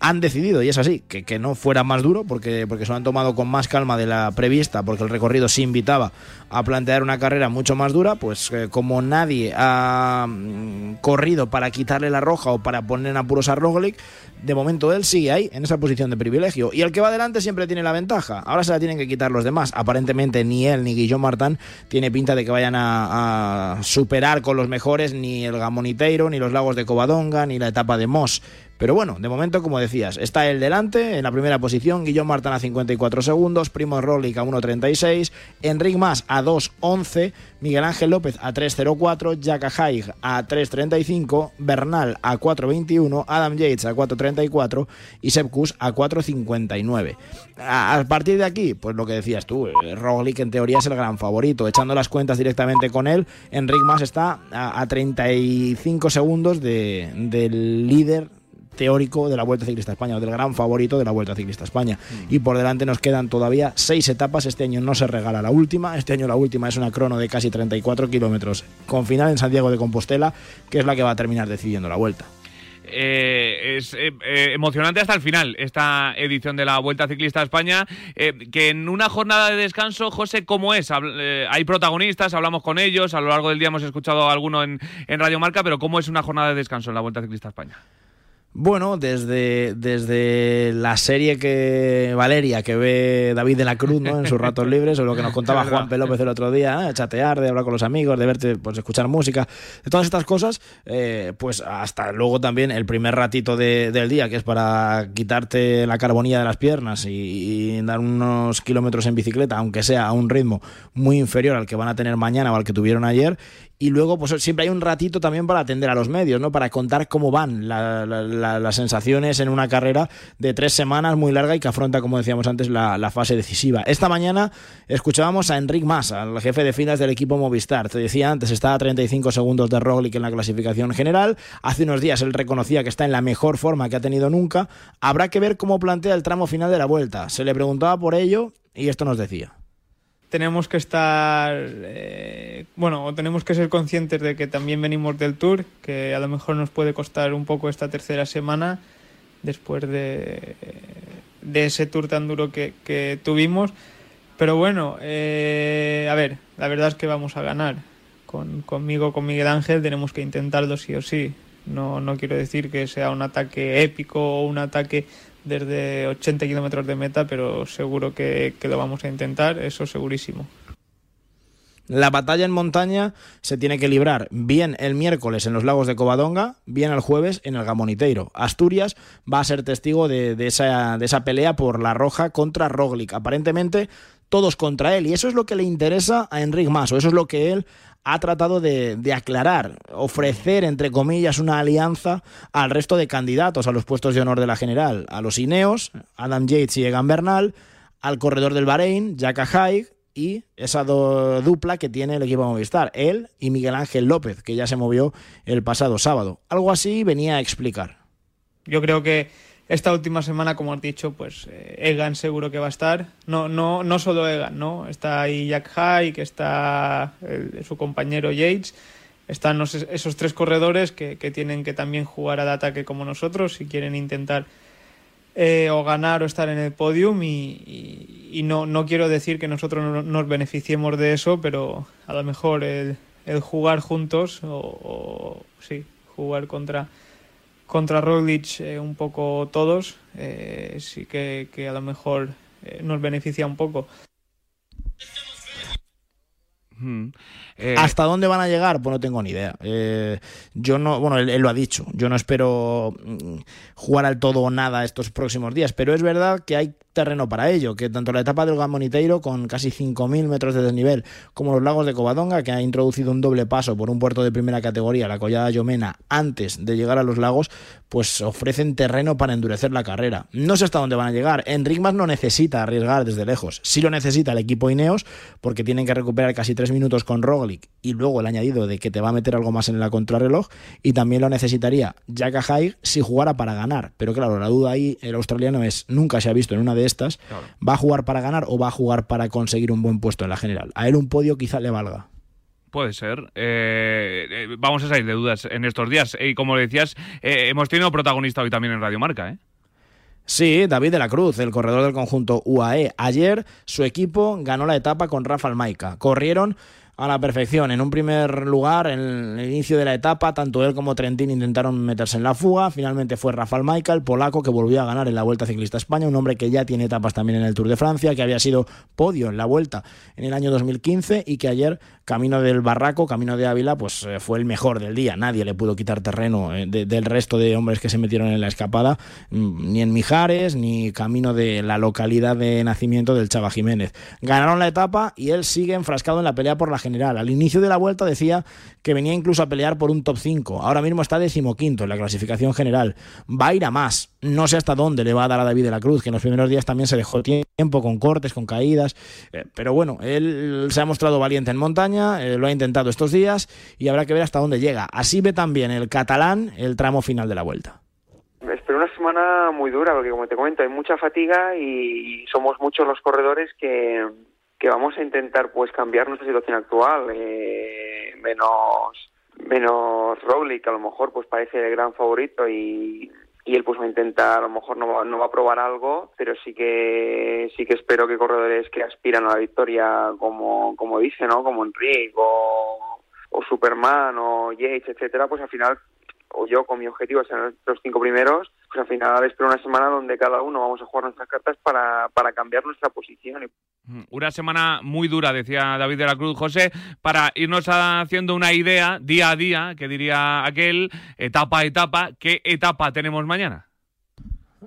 han decidido, y es así, que, que no fuera más duro, porque, porque se lo han tomado con más calma de la prevista, porque el recorrido sí invitaba a plantear una carrera mucho más dura, pues eh, como nadie ha mm, corrido para quitarle la roja o para poner en apuros a Roglic, de momento él sigue ahí, en esa posición de privilegio. Y el que va adelante siempre tiene la ventaja. Ahora se la tienen que quitar los demás. Aparentemente ni él ni Guillaume Martin tiene pinta de que vayan a, a superar con los mejores ni el Gamoniteiro, ni los lagos de Covadonga, ni la etapa de Moss. Pero bueno, de momento, como decías, está el delante, en la primera posición, Guillaume Martin a 54 segundos, Primo Roglic a 1.36, Enric Mas a 2.11, Miguel Ángel López a 3.04, Jack Haig a 3.35, Bernal a 4.21, Adam Yates a 4.34 y Sepp Kuss a 4.59. A, a partir de aquí, pues lo que decías tú, eh, Roglic en teoría es el gran favorito. Echando las cuentas directamente con él, Enric Mas está a, a 35 segundos de, del líder teórico de la Vuelta Ciclista España, o del gran favorito de la Vuelta Ciclista España. Y por delante nos quedan todavía seis etapas. Este año no se regala la última. Este año la última es una crono de casi 34 kilómetros, con final en Santiago de Compostela, que es la que va a terminar decidiendo la Vuelta. Eh, es eh, eh, emocionante hasta el final esta edición de la Vuelta Ciclista a España, que en una jornada de descanso, José, ¿cómo es? Hay protagonistas, hablamos con ellos, a lo largo del día hemos escuchado a alguno en, en Radio Marca, pero ¿cómo es una jornada de descanso en la Vuelta Ciclista a España? Bueno, desde, desde la serie que Valeria, que ve David de la Cruz ¿no? en sus ratos libres, o lo que nos contaba. Juan P. López el otro día, ¿eh? chatear, de hablar con los amigos, de verte, pues escuchar música, de todas estas cosas, eh, pues hasta luego también el primer ratito de- del día, que es para quitarte la carbonilla de las piernas y, y dar unos kilómetros en bicicleta, aunque sea a un ritmo muy inferior al que van a tener mañana o al que tuvieron ayer, y luego, pues siempre hay un ratito también para atender a los medios, ¿no? Para contar cómo van la- la- la- las sensaciones en una carrera de tres semanas muy larga y que afronta, como decíamos antes, la, fase decisiva. Esta mañana escuchábamos a Enric Mas, al jefe de filas del equipo Movistar. Te decía antes, está a 35 segundos de Roglic en la clasificación general. Hace unos días él reconocía que está en la mejor forma que ha tenido nunca. Habrá que ver cómo plantea el tramo final de la vuelta. Se le preguntaba por ello y esto nos decía. Tenemos que estar, eh, bueno, tenemos que ser conscientes de que también venimos del tour, que a lo mejor nos puede costar un poco esta tercera semana después de, de ese tour tan duro que, que tuvimos. Pero bueno, eh, a ver, la verdad es que vamos a ganar. Con, conmigo, con Miguel Ángel, tenemos que intentarlo sí o sí. No, no quiero decir que sea un ataque épico o un ataque desde 80 kilómetros de meta, pero seguro que, lo vamos a intentar, eso segurísimo. La batalla en montaña se tiene que librar bien el miércoles en los lagos de Covadonga, bien el jueves en el Gamoniteiro. Asturias va a ser testigo de, esa, pelea por la roja contra Roglic. Aparentemente todos contra él y eso es lo que le interesa a Enric Mas, o eso es lo que él ha tratado de, de aclarar, ofrecer, entre comillas, una alianza al resto de candidatos a los puestos de honor de la general, a los Ineos, Adam Yates y Egan Bernal, al corredor del Bahrein, Jack Haig, y esa dupla que tiene el equipo Movistar, él y Miguel Ángel López, que ya se movió el pasado sábado. Algo así venía a explicar. Yo creo que esta última semana, como has dicho, pues eh, Egan seguro que va a estar. No, no, no solo Egan, ¿no? Está ahí Jack High, que está el- su compañero Yates. Están esos tres corredores que, tienen que también jugar al ataque como nosotros si quieren intentar eh, o ganar o estar en el podium. Y, no, no quiero decir que nosotros no- nos beneficiemos de eso, pero a lo mejor el, el jugar juntos o sí, jugar contra contra Roglic eh, un poco todos, eh, sí que, que a lo mejor eh, nos beneficia un poco. Eh, ¿Hasta dónde van a llegar? Pues no tengo ni idea. Eh, yo no, bueno, él, lo ha dicho. Yo no espero mm, jugar al todo o nada estos próximos días, pero es verdad que hay terreno para ello, que tanto la etapa del Gamoniteiro con casi 5.000 metros de desnivel como los lagos de Covadonga, que ha introducido un doble paso por un puerto de primera categoría, la Collada Llomena, antes de llegar a los lagos, pues ofrecen terreno para endurecer la carrera. No sé hasta dónde van a llegar. Enric Mas no necesita arriesgar desde lejos. Sí lo necesita el equipo Ineos, porque tienen que recuperar casi tres minutos con Roglic y luego el añadido de que te va a meter algo más en la contrarreloj. Y también lo necesitaría Jack Haig si jugara para ganar. Pero claro, la duda ahí, el australiano es, nunca se ha visto en una de estas, ¿va a jugar para ganar o va a jugar para conseguir un buen puesto en la general? A él un podio quizá le valga. Puede ser. Eh, eh, vamos a salir de dudas en estos días. Y como decías, eh, hemos tenido protagonista hoy también en Radio Marca, ¿eh? Sí, David de la Cruz, el corredor del conjunto UAE. Ayer su equipo ganó la etapa con Rafa Almaica. Corrieron a la perfección. En un primer lugar, en el inicio de la etapa, tanto él como Trentin intentaron meterse en la fuga. Finalmente fue Rafael Michael, polaco, que volvió a ganar en la Vuelta Ciclista España, un hombre que ya tiene etapas también en el Tour de Francia, que había sido podio en la Vuelta en el año 2015 y que ayer, camino del Barraco, camino de Ávila, pues eh, fue el mejor del día. Nadie le pudo quitar terreno eh, de, del resto de hombres que se metieron en la escapada, mm, ni en Mijares, ni camino de la localidad de nacimiento del Chava Jiménez. Ganaron la etapa y él sigue enfrascado en la pelea por la general. Al inicio de la vuelta decía que venía incluso a pelear por un top 5. Ahora mismo está decimoquinto en la clasificación general. Va a ir a más. No sé hasta dónde le va a dar a David de la Cruz, que en los primeros días también se dejó tiempo con cortes, con caídas. Eh, pero bueno, él se ha mostrado valiente en montaña, eh, lo ha intentado estos días y habrá que ver hasta dónde llega. Así ve también el catalán el tramo final de la vuelta. Espero una semana muy dura, porque como te comento, hay mucha fatiga y somos muchos los corredores que, que vamos a intentar pues cambiar nuestra situación actual eh, menos menos Roglic que a lo mejor pues parece el gran favorito y, y él pues va a intentar a lo mejor no va, no va a probar algo pero sí que sí que espero que corredores que aspiran a la victoria como como dice no como Enrique o, o Superman o Yates etcétera pues al final o yo con mi objetivo ser los cinco primeros, pues al final espero una semana donde cada uno vamos a jugar nuestras cartas para, para cambiar nuestra posición. Mm, Una semana muy dura, decía David de la Cruz José, para irnos haciendo una idea día a día, que diría aquel, etapa a etapa, ¿qué etapa tenemos mañana?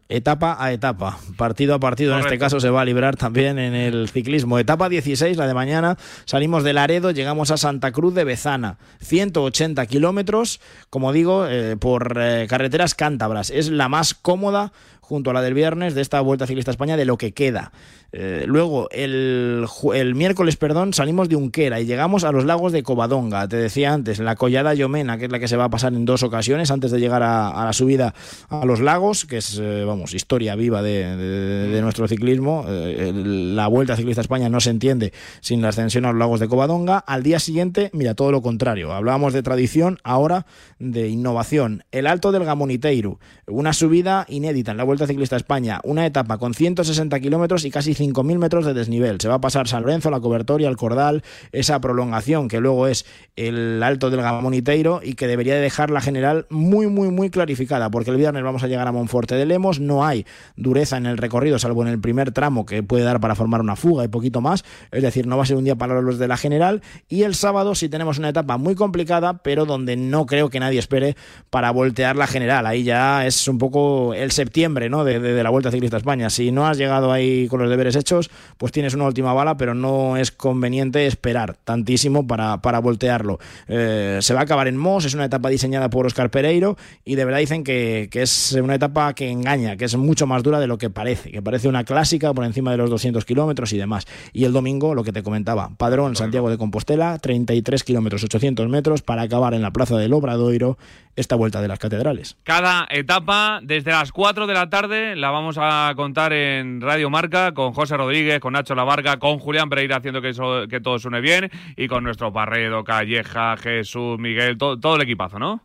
Etapa a etapa, partido a partido. En este caso se va a librar también en el ciclismo. Etapa 16, la de mañana, salimos de Laredo, llegamos a Santa Cruz de Bezana. 180 kilómetros, como digo, eh, por eh, carreteras cántabras. Es la más cómoda junto a la del viernes de esta Vuelta Ciclista a España de lo que queda. Eh, luego, el, el miércoles, perdón, salimos de Unquera y llegamos a los lagos de Covadonga. Te decía antes, la Collada Yomena, que es la que se va a pasar en dos ocasiones antes de llegar a, la subida a los lagos, que es, eh, vamos, historia viva de, de- nuestro ciclismo. Eh, la Vuelta Ciclista a España no se entiende sin la ascensión a los lagos de Covadonga. Al día siguiente, mira, todo lo contrario. Hablábamos de tradición, ahora de innovación. El Alto del Gamoniteiro, una subida inédita en la Vuelta Ciclista a España, una etapa con 160 kilómetros y casi 5.000 metros de desnivel. Se va a pasar San Lorenzo, la Cobertoria, el Cordal, esa prolongación que luego es el Alto del Gamoniteiro y que debería de dejar la general muy, muy, muy clarificada, porque el viernes vamos a llegar a Monforte de Lemos, no hay dureza en el recorrido, salvo en el primer tramo que puede dar para formar una fuga y poquito más, es decir, no va a ser un día para los de la general, y el sábado sí tenemos una etapa muy complicada, pero donde no creo que nadie espere para voltear la general, ahí ya es un poco el septiembre ¿no? de- de la Vuelta Ciclista a España, si no has llegado ahí con los deberes hechos, pues tienes una última bala, pero no es conveniente esperar tantísimo para, para voltearlo. Eh, se va a acabar en Mos, es una etapa diseñada por Oscar Pereiro y de verdad dicen que, que es una etapa que engaña, que es mucho más dura de lo que parece, que parece una clásica por encima de los 200 kilómetros y demás. Y el domingo, lo que te comentaba, Padrón, Santiago de Compostela, 33 kilómetros, 800 metros para acabar en la Plaza del Obradoiro esta vuelta de las catedrales. Cada etapa, desde las 4 de la tarde, la vamos a contar en Radio Marca con José Rodríguez, con Nacho Lavarga, con Julián Pereira haciendo que, eso- que todo suene bien y con nuestro Parredo, Calleja, Jesús, Miguel, to- todo el equipazo, ¿no?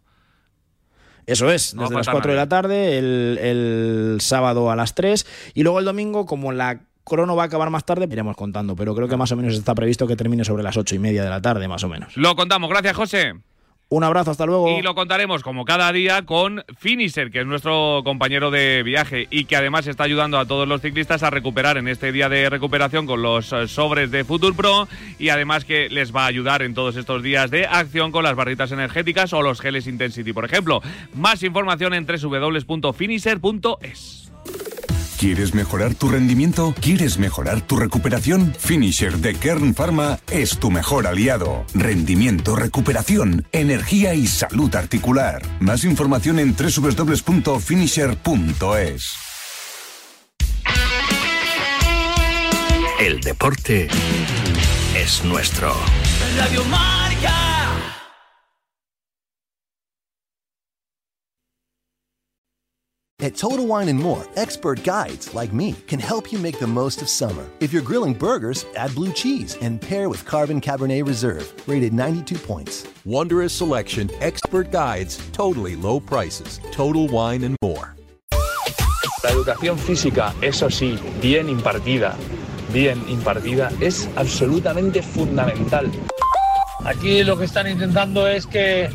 Eso es, No desde las faltar 4 de la tarde, el, el sábado a las 3 y luego el domingo, como la crono va a acabar más tarde, iremos contando, pero creo que más o menos está previsto que termine sobre las 8 y media de la tarde, más o menos. Lo contamos, gracias José. Un abrazo, hasta luego. Y lo contaremos como cada día con Finisher, que es nuestro compañero de viaje y que además está ayudando a todos los ciclistas a recuperar en este día de recuperación con los eh, sobres de Futur Pro y además que les va a ayudar en todos estos días de acción con las barritas energéticas o los geles Intensity, por ejemplo. Más información en www.finisher.es. ¿Quieres mejorar tu rendimiento? ¿Quieres mejorar tu recuperación? Finisher de Kern Pharma es tu mejor aliado. Rendimiento, recuperación, energía y salud articular. Más información en www.finisher.es. El deporte es nuestro. Radio Marca. At Total Wine and More, expert guides like me can help you make the most of summer. If you're grilling burgers, add blue cheese and pair with Carbon Cabernet Reserve, rated 92 points. Wondrous selection, expert guides, totally low prices. Total Wine and More. La educación física, eso sí, bien impartida, bien impartida, es absolutamente fundamental. Aquí lo que están intentando es que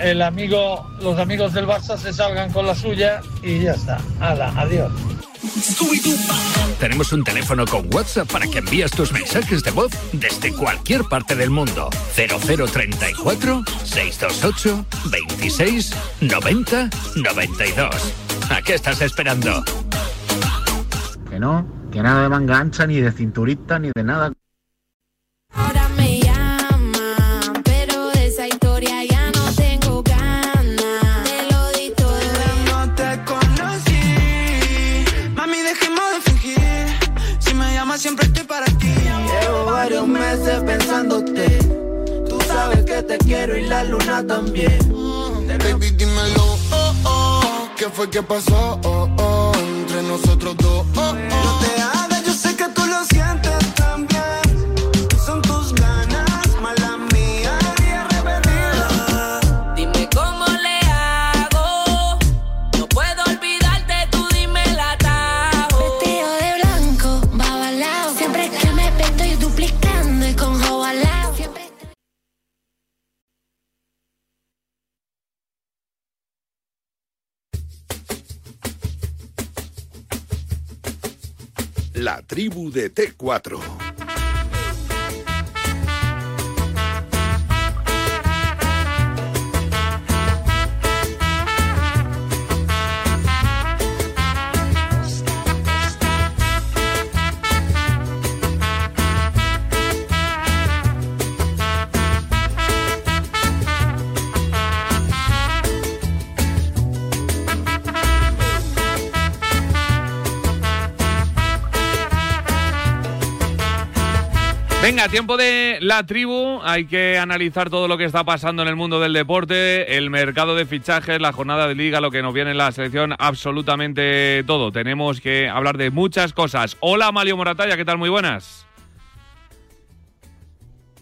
el amigo, los amigos del Barça se salgan con la suya y ya está. Hala, adiós. Tenemos un teléfono con WhatsApp para que envíes tus mensajes de voz desde cualquier parte del mundo. 0034 628 26 90 92. ¿A qué estás esperando? Que no, que nada de manga ancha, ni de cinturita, ni de nada. Ahora te quiero y la luna también. Baby, dímelo, oh, oh. ¿Qué fue que pasó? Oh, oh, entre nosotros dos. La tribu de T4. Venga, tiempo de la tribu. Hay que analizar todo lo que está pasando en el mundo del deporte, el mercado de fichajes, la jornada de liga, lo que nos viene en la selección, absolutamente todo. Tenemos que hablar de muchas cosas. Hola, Malio Moratalla, ¿qué tal? Muy buenas.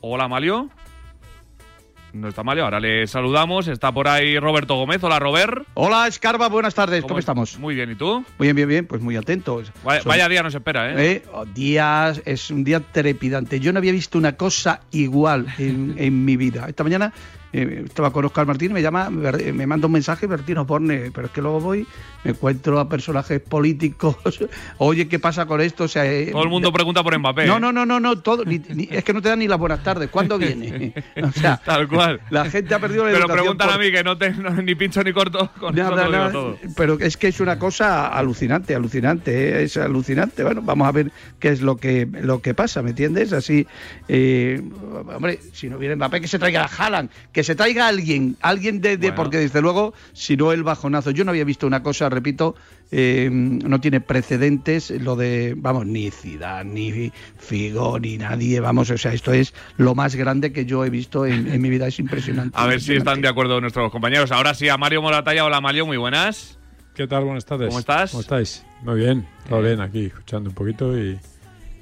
Hola, Malio. No está Malio, ahora le saludamos. Está por ahí Roberto Gómez. Hola, Robert. Hola, Escarba, buenas tardes. ¿Cómo, estamos? Muy bien, ¿y tú? Muy bien, bien, bien, pues muy. Vaya, Son- vaya día nos espera, ¿eh? ¿eh? Oh, días, es un día trepidante. Yo no había visto una cosa igual en, en mi vida. Esta mañana eh, estaba con Oscar Martín, me llama, me manda un mensaje, Bertino Porne, pero es que luego voy, me encuentro a personajes políticos. Oye, ¿qué pasa con esto? O sea, eh, Todo el mundo pregunta por Mbappé. No, no, no, no, no, todo, ni- ni- es que no te dan ni las buenas tardes. ¿Cuándo viene? O sea, Tal cual. la gente ha perdido la Pero preguntan por- a mí que no, te, no- ni pincho ni corto. Con eso Nada, digo nada, todo. Pero es que es una cosa alucinante, alucinante, ¿eh? es alucinante. Bueno, vamos a ver qué es lo que lo que pasa, ¿me entiendes? Así, hombre, si no viene Mbappé, que se traiga a Haaland, que se traiga alguien, alguien de, de- porque desde luego, si no el bajonazo. Yo no había visto una cosa, repito, eh, no tiene precedentes lo de, vamos, ni Zidane, ni Figo, ni nadie, vamos, o sea, esto es lo más grande que yo he visto en, en mi vida, es impresionante. A ver si están de acuerdo nuestros compañeros. Ahora sí, a Mario Moratalla. Hola, Mario, muy buenas. ¿Qué tal? Buenas tardes. ¿Cómo estás? ¿Cómo estáis? Muy bien, todo bien aquí, escuchando un poquito y,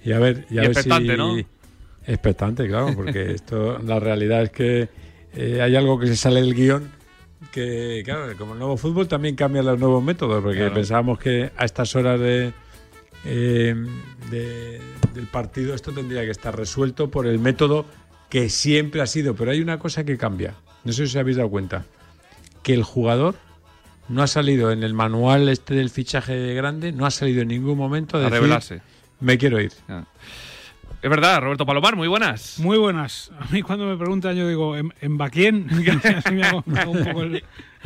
y a ver, y a Y ver expectante, si... ¿no? Expectante, claro, porque esto, la realidad es que eh, hay algo que se sale del guion que, claro, como el nuevo fútbol también cambia los nuevos métodos, porque Claro. pensábamos que a estas horas de, eh, de- del partido esto tendría que estar resuelto por el método que siempre ha sido, pero hay una cosa que cambia, no sé si os habéis dado cuenta, que el jugador no ha salido en el manual este del fichaje grande, no ha salido en ningún momento decir, revelarse. me quiero ir. Es verdad, Roberto Palomar, muy buenas. Muy buenas. A mí cuando me preguntan yo digo, ¿en, en Baquien? Así me hago, me hago un poco el,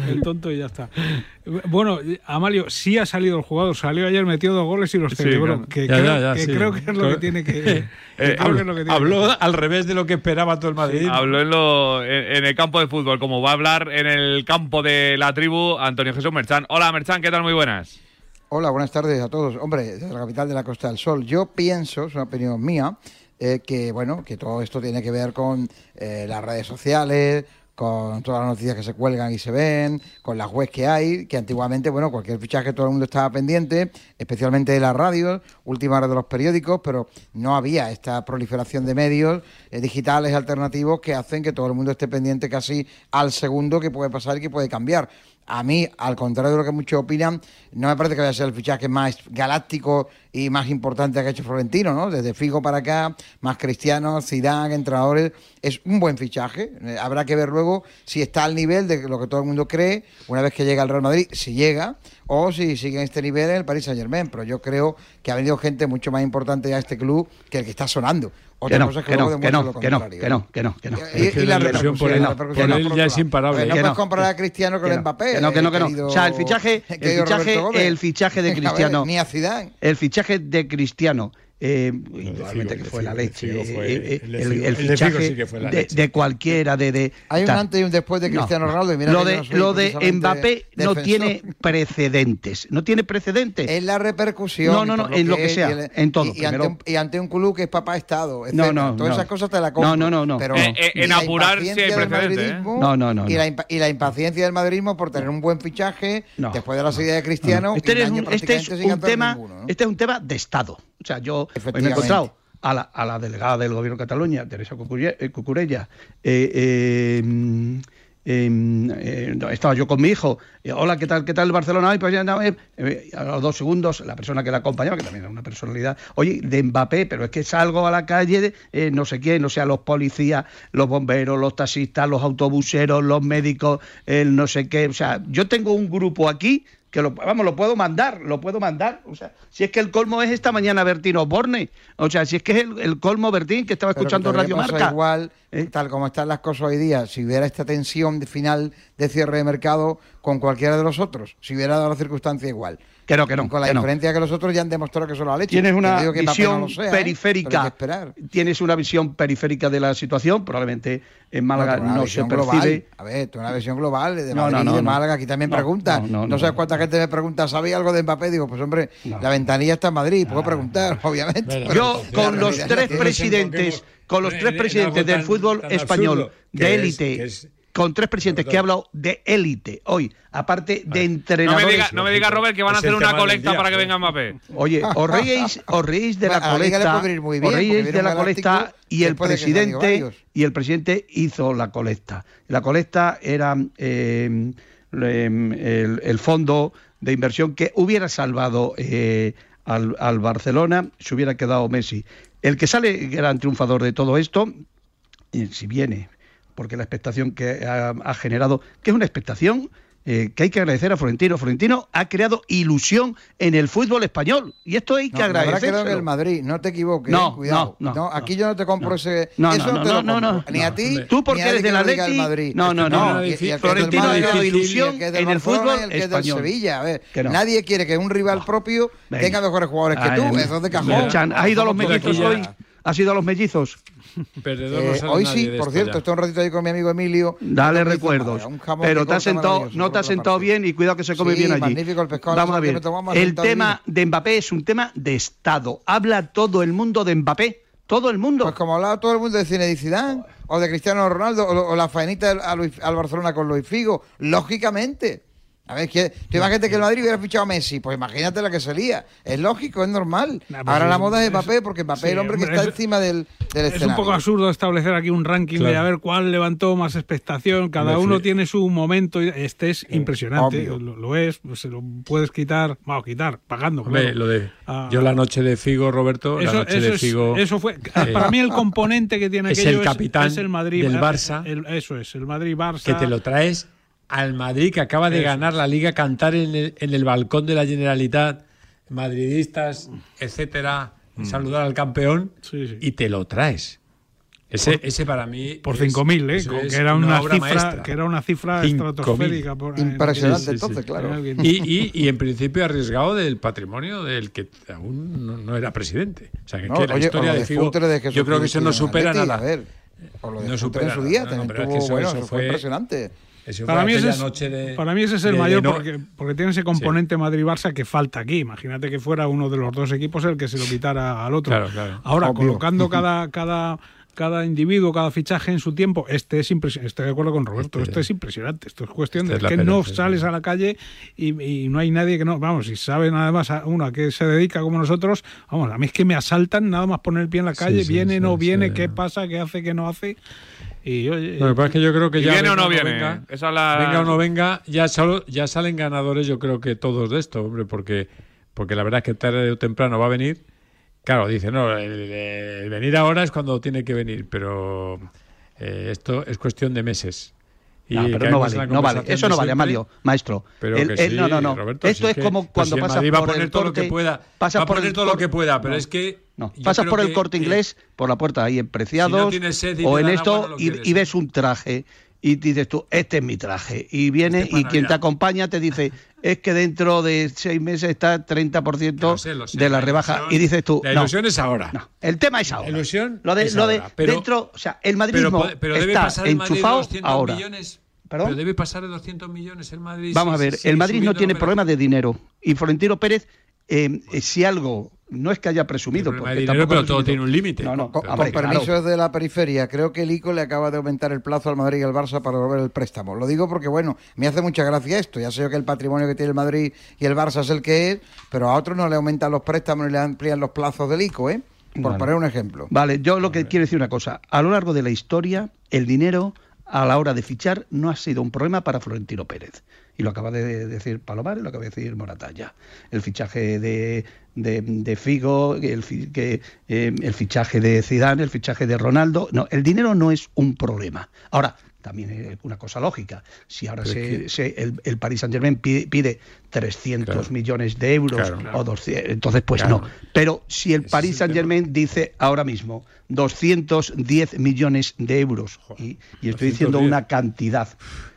el tonto y ya está. Bueno, Amalio, sí ha salido el jugador. Salió ayer, metió dos goles y los Sí, celebró. claro. Que, Ya, creo, ya, ya, que sí. creo que es lo que tiene que... Eh, habló lo que tiene habló que- al revés de lo que esperaba todo el Madrid. Habló en, lo- en- en el campo de fútbol, como va a hablar en el campo de la tribu Antonio Jesús Merchan. Hola, Merchan, ¿qué tal? Muy buenas. Hola, buenas tardes a todos. Hombre, desde la capital de la Costa del Sol. Yo pienso, es una opinión mía, eh, que bueno, que todo esto tiene que ver con eh, las redes sociales, con todas las noticias que se cuelgan y se ven, con las webs que hay, que antiguamente, bueno, cualquier fichaje todo el mundo estaba pendiente, especialmente de las radios, última hora de los periódicos, pero no había esta proliferación de medios eh, digitales alternativos que hacen que todo el mundo esté pendiente casi al segundo que puede pasar y que puede cambiar a mí, al contrario de lo que muchos opinan, no me parece que vaya a ser el fichaje más galáctico y más importante que ha hecho Florentino, ¿no? Desde Figo para acá, más Cristiano, Zidane, entrenadores, es un buen fichaje. Eh, habrá que ver luego si está al nivel de lo que todo el mundo cree una vez que llega al Real Madrid, si llega, o si sigue en este nivel en el Paris Saint-Germain, pero yo creo que ha venido gente mucho más importante a este club que el que está sonando. Otra cosa es que, luego demuestra lo contrario. Que no, que no, que no. Y, la repercusión por él, ya es imparable. no puedes comparar a Cristiano con Mbappé. Que no, que no, que no. O sea, el fichaje, el fichaje de Cristiano. Ni a Zidane. El fichaje de Cristiano eh, indudablemente eh, eh, que fue la leche. El fichaje de cualquiera. de, de Hay un antes y un después de Cristiano no, Ronaldo. Y mira lo de, no lo de Mbappé defensor. no tiene precedentes. No tiene precedentes. En la repercusión. No, no, no, en lo que, es, sea. El, en todo. Y, primero, ante un, y, ante un, culú que es papá Estado. Etcétera. No, no. Todas esas cosas te la compro. No, no, no. Pero eh, en apurarse precedentes. ¿eh? No, no, no. Y la, impaciencia del madridismo por tener un buen fichaje después de la salida de Cristiano. Este, este, este es un tema de Estado. O sea, yo me he encontrado a la, a la, delegada del gobierno de Cataluña, Teresa Cucurella, eh, eh, em, em, eh estaba yo con mi hijo, eh, hola, ¿qué tal? ¿Qué tal Barcelona? Pues eh". a los dos segundos, la persona que la acompañaba, que también era una personalidad, oye, de Mbappé, pero es que salgo a la calle, no sé quién, o sea, los policías, los bomberos, los taxistas, los autobuseros, los médicos, el no sé qué, o sea, yo tengo un grupo aquí que lo, vamos, lo puedo mandar, lo puedo mandar. O sea, si es que el colmo es esta mañana Bertín Osborne, o sea, si es que es el, el colmo Bertín que estaba escuchando Radio Marca. Igual, eh. tal como están las cosas hoy día, si hubiera esta tensión final de cierre de mercado, con cualquiera de los otros, si hubiera dado la circunstancia igual. Que que no. Con la diferencia que los otros ya han demostrado que solo la leche. Tienes una visión ¿eh? periférica. Tienes una visión periférica de la situación, probablemente en Málaga no, se global. A ver, tú una visión global de Madrid y de Málaga, aquí también preguntas. No, sé cuánta gente me pregunta, ¿sabía algo de Mbappé? Digo, pues hombre, la ventanilla está en Madrid, puedo ah. preguntar, obviamente. Yo, con los tres presidentes, con los tres presidentes del fútbol español, de élite con tres presidentes que he hablado de élite hoy, aparte de entrenadores. No me diga, no me diga Robert, que van a hacer una colecta para que venga Mbappé. Oye, os reíis, os de la colecta, os reíis de la colecta y el presidente y el presidente hizo la colecta. La colecta era eh, em, el, fondo de inversión que hubiera salvado eh, al, al Barcelona si hubiera quedado Messi. El que sale gran triunfador de todo esto, si viene porque la expectación que ha, generado, que es una expectación eh, que hay que agradecer a Florentino. Florentino ha creado ilusión en el fútbol español y esto hay que no, agradecer. No en el Madrid, no te equivoques, no, cuidado. No, no, aquí yo no te compro ese. No, eso no, te compro. ni a ti. Tú porque ni eres del Madrid. No, no, no. Florentino ha creado ilusión en el fútbol que español. Del Sevilla, a ver, nadie quiere que un rival propio tenga mejores jugadores que ah, tú. Eso de cajón. Has ido a los mellizos hoy. ¿Has ido a los mellizos? Eh, hoy sí, por cierto, estoy un ratito ahí con mi amigo Emilio. Dale recuerdos. Pero te has sentado, no te has sentado bien y cuidado que se come bien allí. El. Vamos a ver. El tema de Mbappé es un tema de Estado. Habla todo el mundo de Mbappé. Todo el mundo. Pues como hablaba todo el mundo de Zinedine Zidane, o de Cristiano Ronaldo, o, la faenita al Barcelona con Luis Figo, lógicamente. A ver, imagínate que el eh. Madrid hubiera fichado a Messi, pues imagínate la que salía. Es lógico, es normal. Pues Ahora la moda es Mbappé, porque Mbappé sí, es el hombre que está encima del, del es un poco absurdo establecer aquí un ranking de a ver cuál levantó más expectación. Cada uno tiene su momento. Este es impresionante, lo, es. Pues, se lo puedes quitar, vamos, quitar, pagando. Claro. Ah. yo la noche de Figo, Roberto, la noche de Figo. eso fue, ah, para mí el componente que tiene es el capitán es, el Madrid, del Barça. Eso es, el Madrid-Barça. Que te lo traes al Madrid que acaba de ganar la liga, cantar en el, en el, balcón de la Generalitat, madridistas, mm. etcétera, mm. saludar al campeón y te lo traes. Ese, ese para mí. Por 5.000, ¿eh? Que, era una, una cifra, que era una cifra estratosférica. Impresionante, entonces, claro. Y, y, y, en principio arriesgado del patrimonio del que aún no, era presidente. O sea, que, la oye, historia de Figo. Yo creo que eso no supera nada. No supera, en su día, no, que eso, bueno, eso fue impresionante. Para, mí ese es, el mayor, porque, porque, tiene ese componente sí. Madrid-Barça que falta aquí. Imagínate que fuera uno de los dos equipos el que se lo quitara al otro. Ahora, colocando cada, cada, cada individuo, cada fichaje en su tiempo, este es impresionante. Estoy de acuerdo con Roberto, este, esto es impresionante. Esto es cuestión de que no sales a la calle y, y, no hay nadie que no. Vamos, si saben además a uno a qué se dedica como nosotros, vamos, a mí es que me asaltan nada más poner el pie en la calle, sí, viene, no viene, qué pasa, qué hace, qué no hace. Y oye, Lo que pasa es que yo creo que ¿Y ya. viene o venga no viene? Venga, Esa la- venga o no venga, ya, solo, ya salen ganadores, yo creo que todos de esto, hombre, porque, porque la verdad es que tarde o temprano va a venir. Claro, dice, no, el, el venir ahora es cuando tiene que venir, pero eh, esto es cuestión de meses. Y No, pero no vale, no vale. Eso no vale. Mario, maestro. Pero El- que el- sí, no, no, no. Roberto, Esto si es que- como pues cuando si en pasas Madrid va a por poner el todo lo que pueda, pasas va a por poner el todo lo que pueda, pero No. es que No, yo pasas por el que, corte eh, inglés, por la puerta ahí en Preciados, Si no sed o en esto, agua, no y, y ves un traje y dices tú, este es mi traje. Y viene Este es para y quien te acompaña te dice, es que dentro de seis meses está 30% Lo sé, lo sé, de la la rebaja. ilusión- y dices tú, la no, ilusión es ahora. no, el tema es ahora. La ilusión Lo de, es lo de ahora, pero- dentro, o sea, el Pero, madridismo puede- pero debe está pasar Madrid enchufado 200 ahora. millones. ¿Perdón? Pero debe pasar de 200 millones el Madrid. Vamos a ver, el Madrid no tiene la problema de dinero. Y Florentino Pérez, eh, eh, si algo, no es que haya presumido. porque de dinero, tampoco pero todo presumido. tiene un límite. No, no, Con, con claro. permisos de la periferia, creo que el ICO le acaba de aumentar el plazo al Madrid y al Barça para devolver el préstamo. Lo digo porque, bueno, me hace mucha gracia esto. Ya sé yo que el patrimonio que tiene el Madrid y el Barça es el que es, pero a otros no le aumentan los préstamos ni le amplían los plazos del ICO, ¿eh? Por Vale. poner un ejemplo. Vale, yo lo que quiero decir una cosa. A lo largo de la historia, el dinero a la hora de fichar no ha sido un problema para Florentino Pérez. Y lo acaba de decir Palomar y lo acaba de decir Moratalla. El fichaje de, de, Figo, el, que, eh, el fichaje de Zidane, el fichaje de Ronaldo. No, el dinero no es un problema. Ahora, también es una cosa lógica. Si ahora se, el, el Paris Saint Germain pide, pide 300 Claro. millones de euros Claro. o 200, entonces pues Claro. no. Pero si el Paris Saint Germain dice ahora mismo 210 millones de euros, y, y estoy diciendo 210. una cantidad,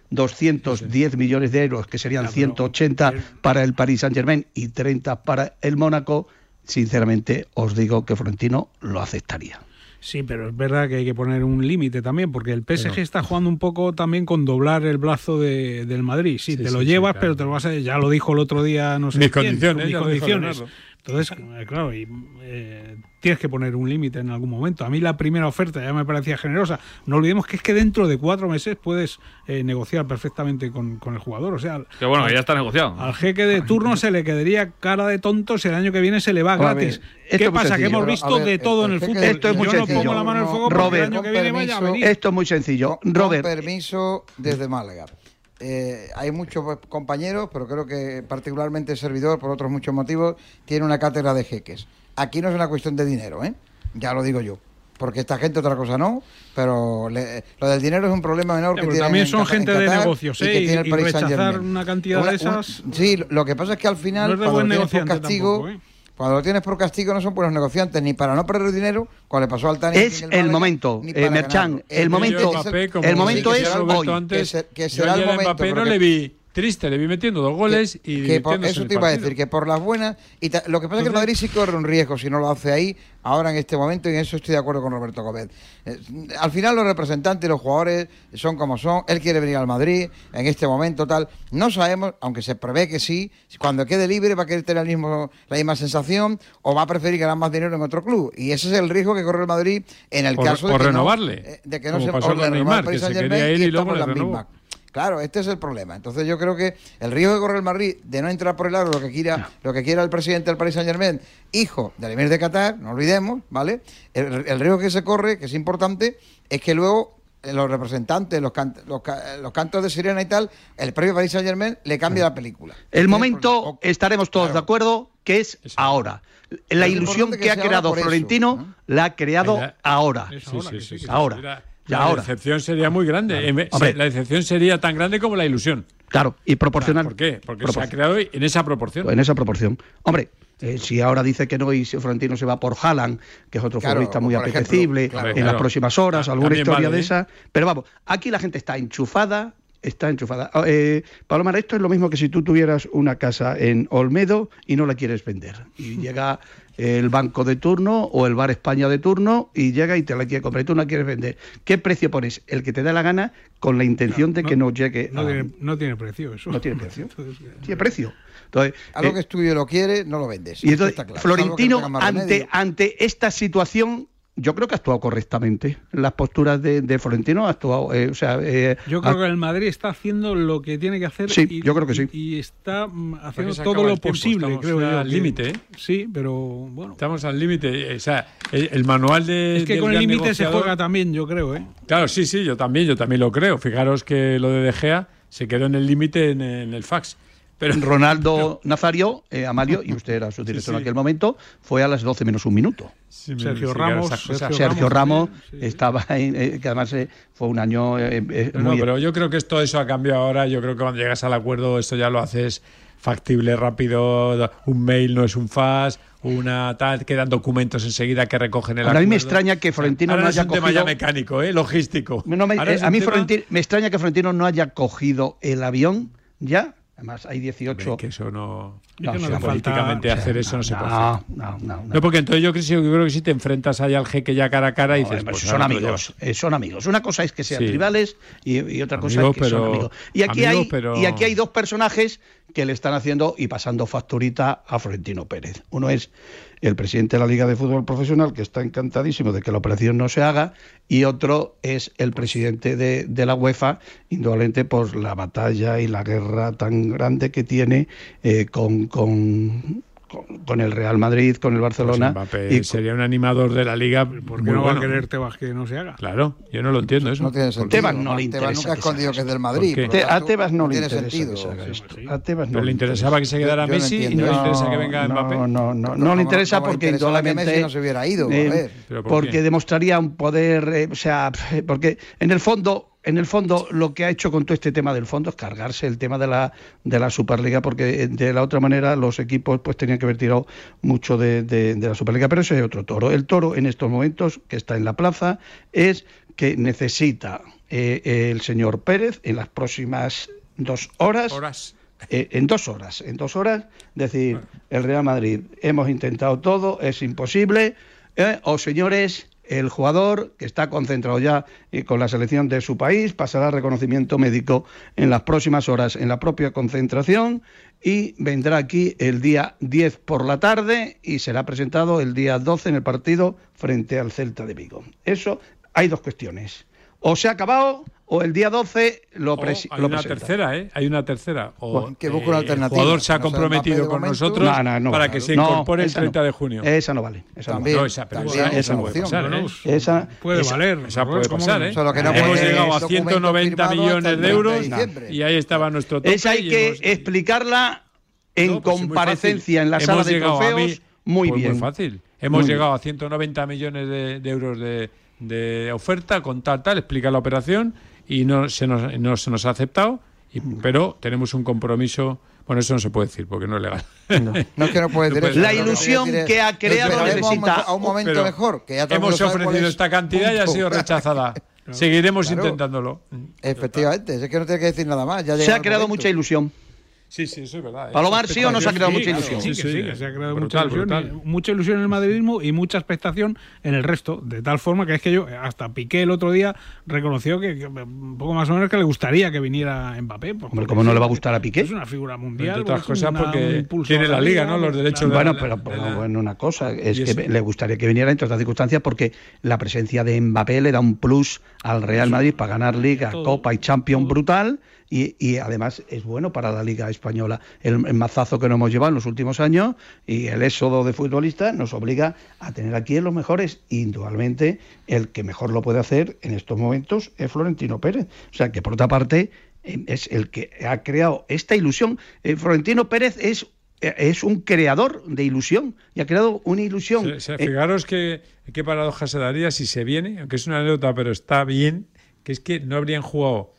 210 millones de euros, que serían 180 para el Paris Saint Germain y 30 para el Mónaco, sinceramente os digo que Florentino lo aceptaría. Sí, pero es verdad que hay que poner un límite también, porque el PSG Pero- está jugando un poco también con doblar el brazo de- del Madrid. Sí, Sí, te lo sí, llevas, claro. pero te lo vas a. Ya lo dijo el otro día, no sé. Mis quién, condiciones, mis condiciones. Entonces, eh, claro, y, eh, tienes que poner un límite en algún momento. A mí la primera oferta ya me parecía generosa. No olvidemos que es que dentro de cuatro meses puedes eh, negociar perfectamente con, con el jugador. O sea, Que bueno, al- que ya está negociado. al jeque de turno se le quedaría cara de tonto si el año que viene se le va gratis. ¿Qué pasa? Que hemos visto ver, de todo el en el fútbol. Esto es muy Yo no sencillo. pongo la mano en el fuego porque Robert, el año que viene vaya a venir. Esto es muy sencillo. Robert, Con permiso desde Málaga. Eh, hay muchos compañeros, pero creo que particularmente el servidor, por otros muchos motivos, tiene una cátedra de jeques. Aquí no es una cuestión de dinero, ¿eh? Ya lo digo yo. Porque esta gente otra cosa no, pero le- lo del dinero es un problema menor que pero tienen también son en gente de Qatar negocios, y ¿eh? que Y- tiene el y Paris rechazar una cantidad de esas- sí, lo que pasa es que al final, No es de buen castigo, tampoco, ¿eh? Cuando lo tienes por castigo no son buenos negociantes, ni para no perder dinero, cuando le pasó al Tani es el momento, eh, Merchan, el momento, el momento es hoy. Que, será el momento. No le vi triste, le vi metiendo dos goles y que por- eso te iba a decir, que por las buenas. y ta- Lo que pasa es que el Madrid sí corre un riesgo si no lo hace ahí, ahora en este momento, y en eso estoy de acuerdo con Roberto Gómez. Eh, al final, los representantes, los jugadores son como son. Él quiere venir al Madrid en este momento, tal. No sabemos, aunque se prevé que sí, cuando quede libre va a querer tener el mismo, la misma sensación o va a preferir ganar más dinero en otro club. Y ese es el riesgo que corre el Madrid en el Por- caso de por que no- renovarle, eh, de que no se pasó o de Neymar, que se quería ir y y luego le. Claro, este es el problema. Entonces yo creo que el riesgo que corre el Madrid de no entrar por el aro lo que quiera, lo que quiera el presidente del Paris Saint Germain, hijo del emir de Qatar, no olvidemos, ¿vale? El, el riesgo que se corre, que es importante, es que luego eh, los representantes, los, can- los, ca- los cantos de sirena y tal, el propio Paris Saint Germain le cambia la película. El momento, estaremos todos de acuerdo, que es ahora. La ilusión que, que ha creado eso, Florentino la ha creado la- ahora. Sí, sí, sí, sí. Ahora. La- Ya la ahora. decepción sería muy grande. Hombre. La decepción sería tan grande como la ilusión. Claro, y proporcional. ¿Por qué? Porque se ha creado en esa proporción. En esa proporción. Hombre, eh, si ahora dice que no y si Florentino se va por Haaland, que es otro Claro, futbolista muy ejemplo, apetecible claro. en Claro. las próximas horas, alguna también historia vale, de ¿eh? esa. Pero vamos, aquí la gente está enchufada, está enchufada. Ah, Eh, Palomar, esto es lo mismo que si tú tuvieras una casa en Olmedo y no la quieres vender. Y llega el banco de turno o el bar España de turno y llega y te la quiere comprar y tú no la quieres vender. ¿Qué precio pones? El que te da la gana con la intención de que no llegue No a... tiene, no tiene precio eso. No tiene precio. Entonces, Tiene precio. Entonces, Algo eh, que es tuyo lo quiere, no lo vendes. y Esto entonces, está claro. Florentino, ante, ante esta situación, yo creo que ha actuado correctamente. Las posturas de, de Florentino ha actuado, eh, o sea, eh, Yo ha- creo que el Madrid está haciendo lo que tiene que hacer. Sí, y, yo creo que sí. Y, y está mm, haciendo todo lo tiempo, posible, estamos creo yo. al límite, ¿eh? Sí, pero bueno. Estamos al límite. O sea, el, el manual de. Es que del con el límite se juega también, yo creo, ¿eh? Claro, sí, sí, yo también, yo también lo creo. Fijaros que lo de De Gea se quedó en el límite en, en el fax. Pero Ronaldo Nazario, eh, Amalio, y usted era su director sí. en aquel momento, fue a las 12 menos un minuto. Sí, me- Sergio Ramos, esas cosas. Sergio Sergio Ramos Ramos, estaba en, eh, que además eh, fue un año eh, eh, No, no, muy pero yo creo que todo eso ha cambiado ahora. Yo creo que cuando llegas al acuerdo, esto ya lo haces factible, rápido. Un mail no es un fax, una tal, quedan documentos enseguida que recogen el Ahora a mí me acuerdo. extraña que Florentino Ahora no es haya un tema ya cogido- mecánico, ¿eh? logístico. No, me- eh, a mí tema- Florentino- me extraña que Florentino no haya cogido el avión ya. Además, hay 18. que eso no. No, no, sí, no, falta- políticamente hacer eso no se puede No, hacer. no, no, no. No, porque entonces yo creo, que- yo creo que si te enfrentas ahí al jeque ya cara a cara y No, dices, pues son amigos, eh, son amigos. Una cosa es que sean Sí. rivales y, y otra cosa Amigos, es que son pero- amigos. Y aquí, amigos, hay, pero- y aquí hay dos personajes que le están haciendo y pasando facturita a Florentino Pérez. Uno es el presidente de la Liga de Fútbol Profesional, que está encantadísimo de que la operación no se haga, y otro es el presidente de, de la UEFA, indudablemente por la batalla y la guerra tan grande que tiene eh, con, con, con- con el Real Madrid, con el Barcelona. Pues Mbappé y sería un animador de la liga. ¿Por qué no va a bueno. querer Tebas que no se haga? Claro, yo no lo entiendo eso. No tiene ¿Por sentido. Tebas no le Tebas interesa nunca ha que escondido se que es del ¿Por Madrid. por a Tebas no le tiene interesa sentido. A Tebas no ¿Pero le interesaba que se quedara Yo no Messi y entiendo. no le interesa que venga no, Mbappé? No, no, no, No, le interesa no porque indudablemente Messi no se hubiera ido, a eh, ver. ¿Pero por porque qué? demostraría un poder, eh, o sea, porque en el fondo en el fondo lo que ha hecho con todo este tema del fondo es cargarse el tema de la de la Superliga porque eh, de la otra manera los equipos pues tenían que haber tirado mucho de, de- de la Superliga. Pero ese es otro toro. El toro en estos momentos que está en la plaza es que necesita eh, el señor Pérez en las próximas dos horas Horas. eh, en dos horas, en dos horas, decir, el Real Madrid, hemos intentado todo, es imposible, eh, o señores, el jugador que está concentrado ya eh, con la selección de su país pasará reconocimiento médico en las próximas horas en la propia concentración y vendrá aquí el día 10 por la tarde y será presentado el día 12 en el partido frente al Celta de Vigo. Eso, hay dos cuestiones. O se ha acabado o el día 12 lo, O presi- hay lo una presenta. tercera, ¿eh? Hay una tercera. O Bueno, que busque una eh, alternativa. El jugador se ha No comprometido de con momento. nosotros No, no, no para vale. que se No, incorpore el esa no. 30 de junio. Esa no vale. Esa También, No, esa, pero también esa, es esa puede opción. pasar, ¿eh? Esa, Puede esa- valer. Esa puede ¿cómo pasar? ¿eh? Solo que no Hemos llegado a documento 190 firmado millones de 30 de euros diciembre. y ahí estaba nuestro tope. esa hay que hemos- explicarla en No, pues comparecencia en la Hemos sala de trofeos. muy pues bien. Muy fácil. Hemos llegado a 190 millones de, de euros de, de oferta con tal, tal, explica la operación y no se nos, no se nos ha aceptado, y- pero tenemos un compromiso. Bueno, eso no se puede decir porque no es legal. No es que no puedes decir. La ilusión que ha creado Esperaremos necesita- A un momento Pero mejor, que ya hemos ofrecido es. esta cantidad y ha sido rechazada. Seguiremos Claro. intentándolo. Efectivamente, es que no tiene que decir nada más. ya Se ha creado momento. mucha ilusión. Sí, sí, eso es verdad. ¿eh? Palomar, ¿sí o no se ha creado Sí, mucha claro, ilusión? Sí, Sí, sí, sí. que se ha creado Brutal, mucha ilusión, brutal. mucha ilusión en el madridismo y mucha expectación en el resto. De tal forma que es que yo, hasta Piqué el otro día reconoció que, que un poco más o menos que le gustaría que viniera Mbappé. Hombre, porque ¿cómo no le va a gustar a Piqué? Es una figura mundial. Entre otras pues, cosas una- porque tiene la liga, ¿no? Los derechos de Bueno, la- pero, la- bueno, una cosa es que eso- le gustaría que viniera entre otras circunstancias porque la presencia de Mbappé le da un plus al Real Madrid para ganar Liga, Todo. Copa y Champions brutal y, y además es bueno para la Liga Española. El, el mazazo que nos hemos llevado en los últimos años y el éxodo de futbolistas nos obliga a tener aquí los mejores. Indudablemente, el que mejor lo puede hacer en estos momentos es Florentino Pérez. O sea que por otra parte eh, es el que ha creado esta ilusión. Eh, Florentino Pérez es eh, es un creador de ilusión y ha creado una ilusión. O sea, fijaros que, qué paradoja se daría si se viene, aunque es una anécdota, pero está bien, que es que no habrían jugado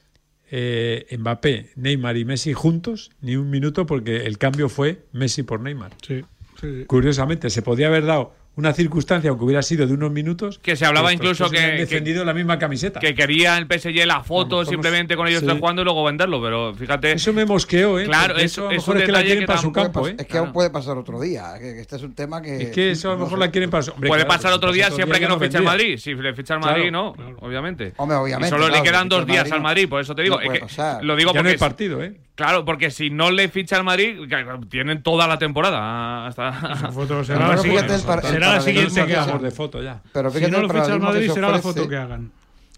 eh, Mbappé, Neymar y Messi juntos ni un minuto porque el cambio fue Messi por Neymar. Sí, sí. Curiosamente, se podía haber dado una circunstancia, aunque hubiera sido de unos minutos. Que se hablaba estos incluso hubieran que- defendido la misma camiseta. Que quería el PSG la foto Vamos, simplemente con ellos sí. jugando y luego venderlo, pero fíjate. Eso me mosqueó, ¿eh? Claro, Porque eso, eso a lo mejor es que la quieren para su campo, ¿eh? Es que aún puede pasar otro día, que, que este es un tema que... Es que eso a lo mejor la quieren para su- hombre, Puede claro, pasar otro día otro siempre día que no ficha el. Madrid. Si le ficha el Madrid, Claro, no, obviamente. Hombre, obviamente, Y solo le quedan dos días al. Madrid, por eso te digo. Que lo digo porque partido, ¿eh? Claro, porque si no le ficha al Madrid, tienen toda la temporada hasta. Será la siguiente, que hacen. de foto ya. Pero Si no lo ficha el Madrid, será la ofrece- foto que hagan.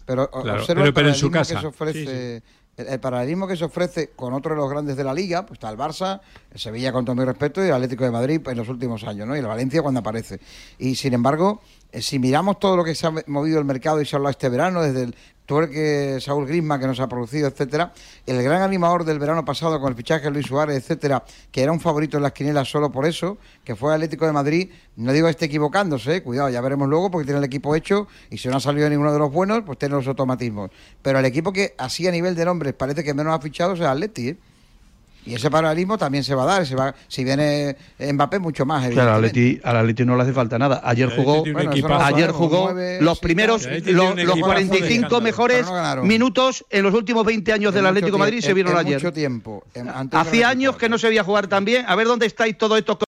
Pero Claro, observa pero- pero en su casa. que se ofrece, El, el paralelismo que se ofrece con otro de los grandes de la liga, pues está el Barça, el Sevilla con todo mi respeto y el Atlético de Madrid en los últimos años, ¿no? Y el Valencia cuando aparece. Y sin embargo, eh, si miramos todo lo que se ha movido el mercado y se ha hablado este verano, desde el tuerque Saúl Grisma que nos ha producido, etcétera, el gran animador del verano pasado con el fichaje de Luis Suárez, etcétera, que era un favorito en las quinielas solo por eso, que fue Atlético de Madrid, no digo que esté equivocándose, eh, cuidado, ya veremos luego porque tiene el equipo hecho y si no ha salido ninguno de los buenos, pues tiene los automatismos. Pero el equipo que así a nivel de nombres parece que menos ha fichado es el Atleti, ¿eh? Y ese paralelismo también se va a dar, se va, si viene Mbappé mucho más, Claro, al. Atleti, al Atleti no le hace falta nada. Ayer jugó, Bueno, ayer jugó nueve, los primeros, los, los equipazo de 45 escándalo. mejores no minutos en los últimos 20 años En del Atlético de Madrid se vieron en- en ayer. mucho tiempo. Hacía años que no se veía jugar tan bien. A ver dónde estáis todos estos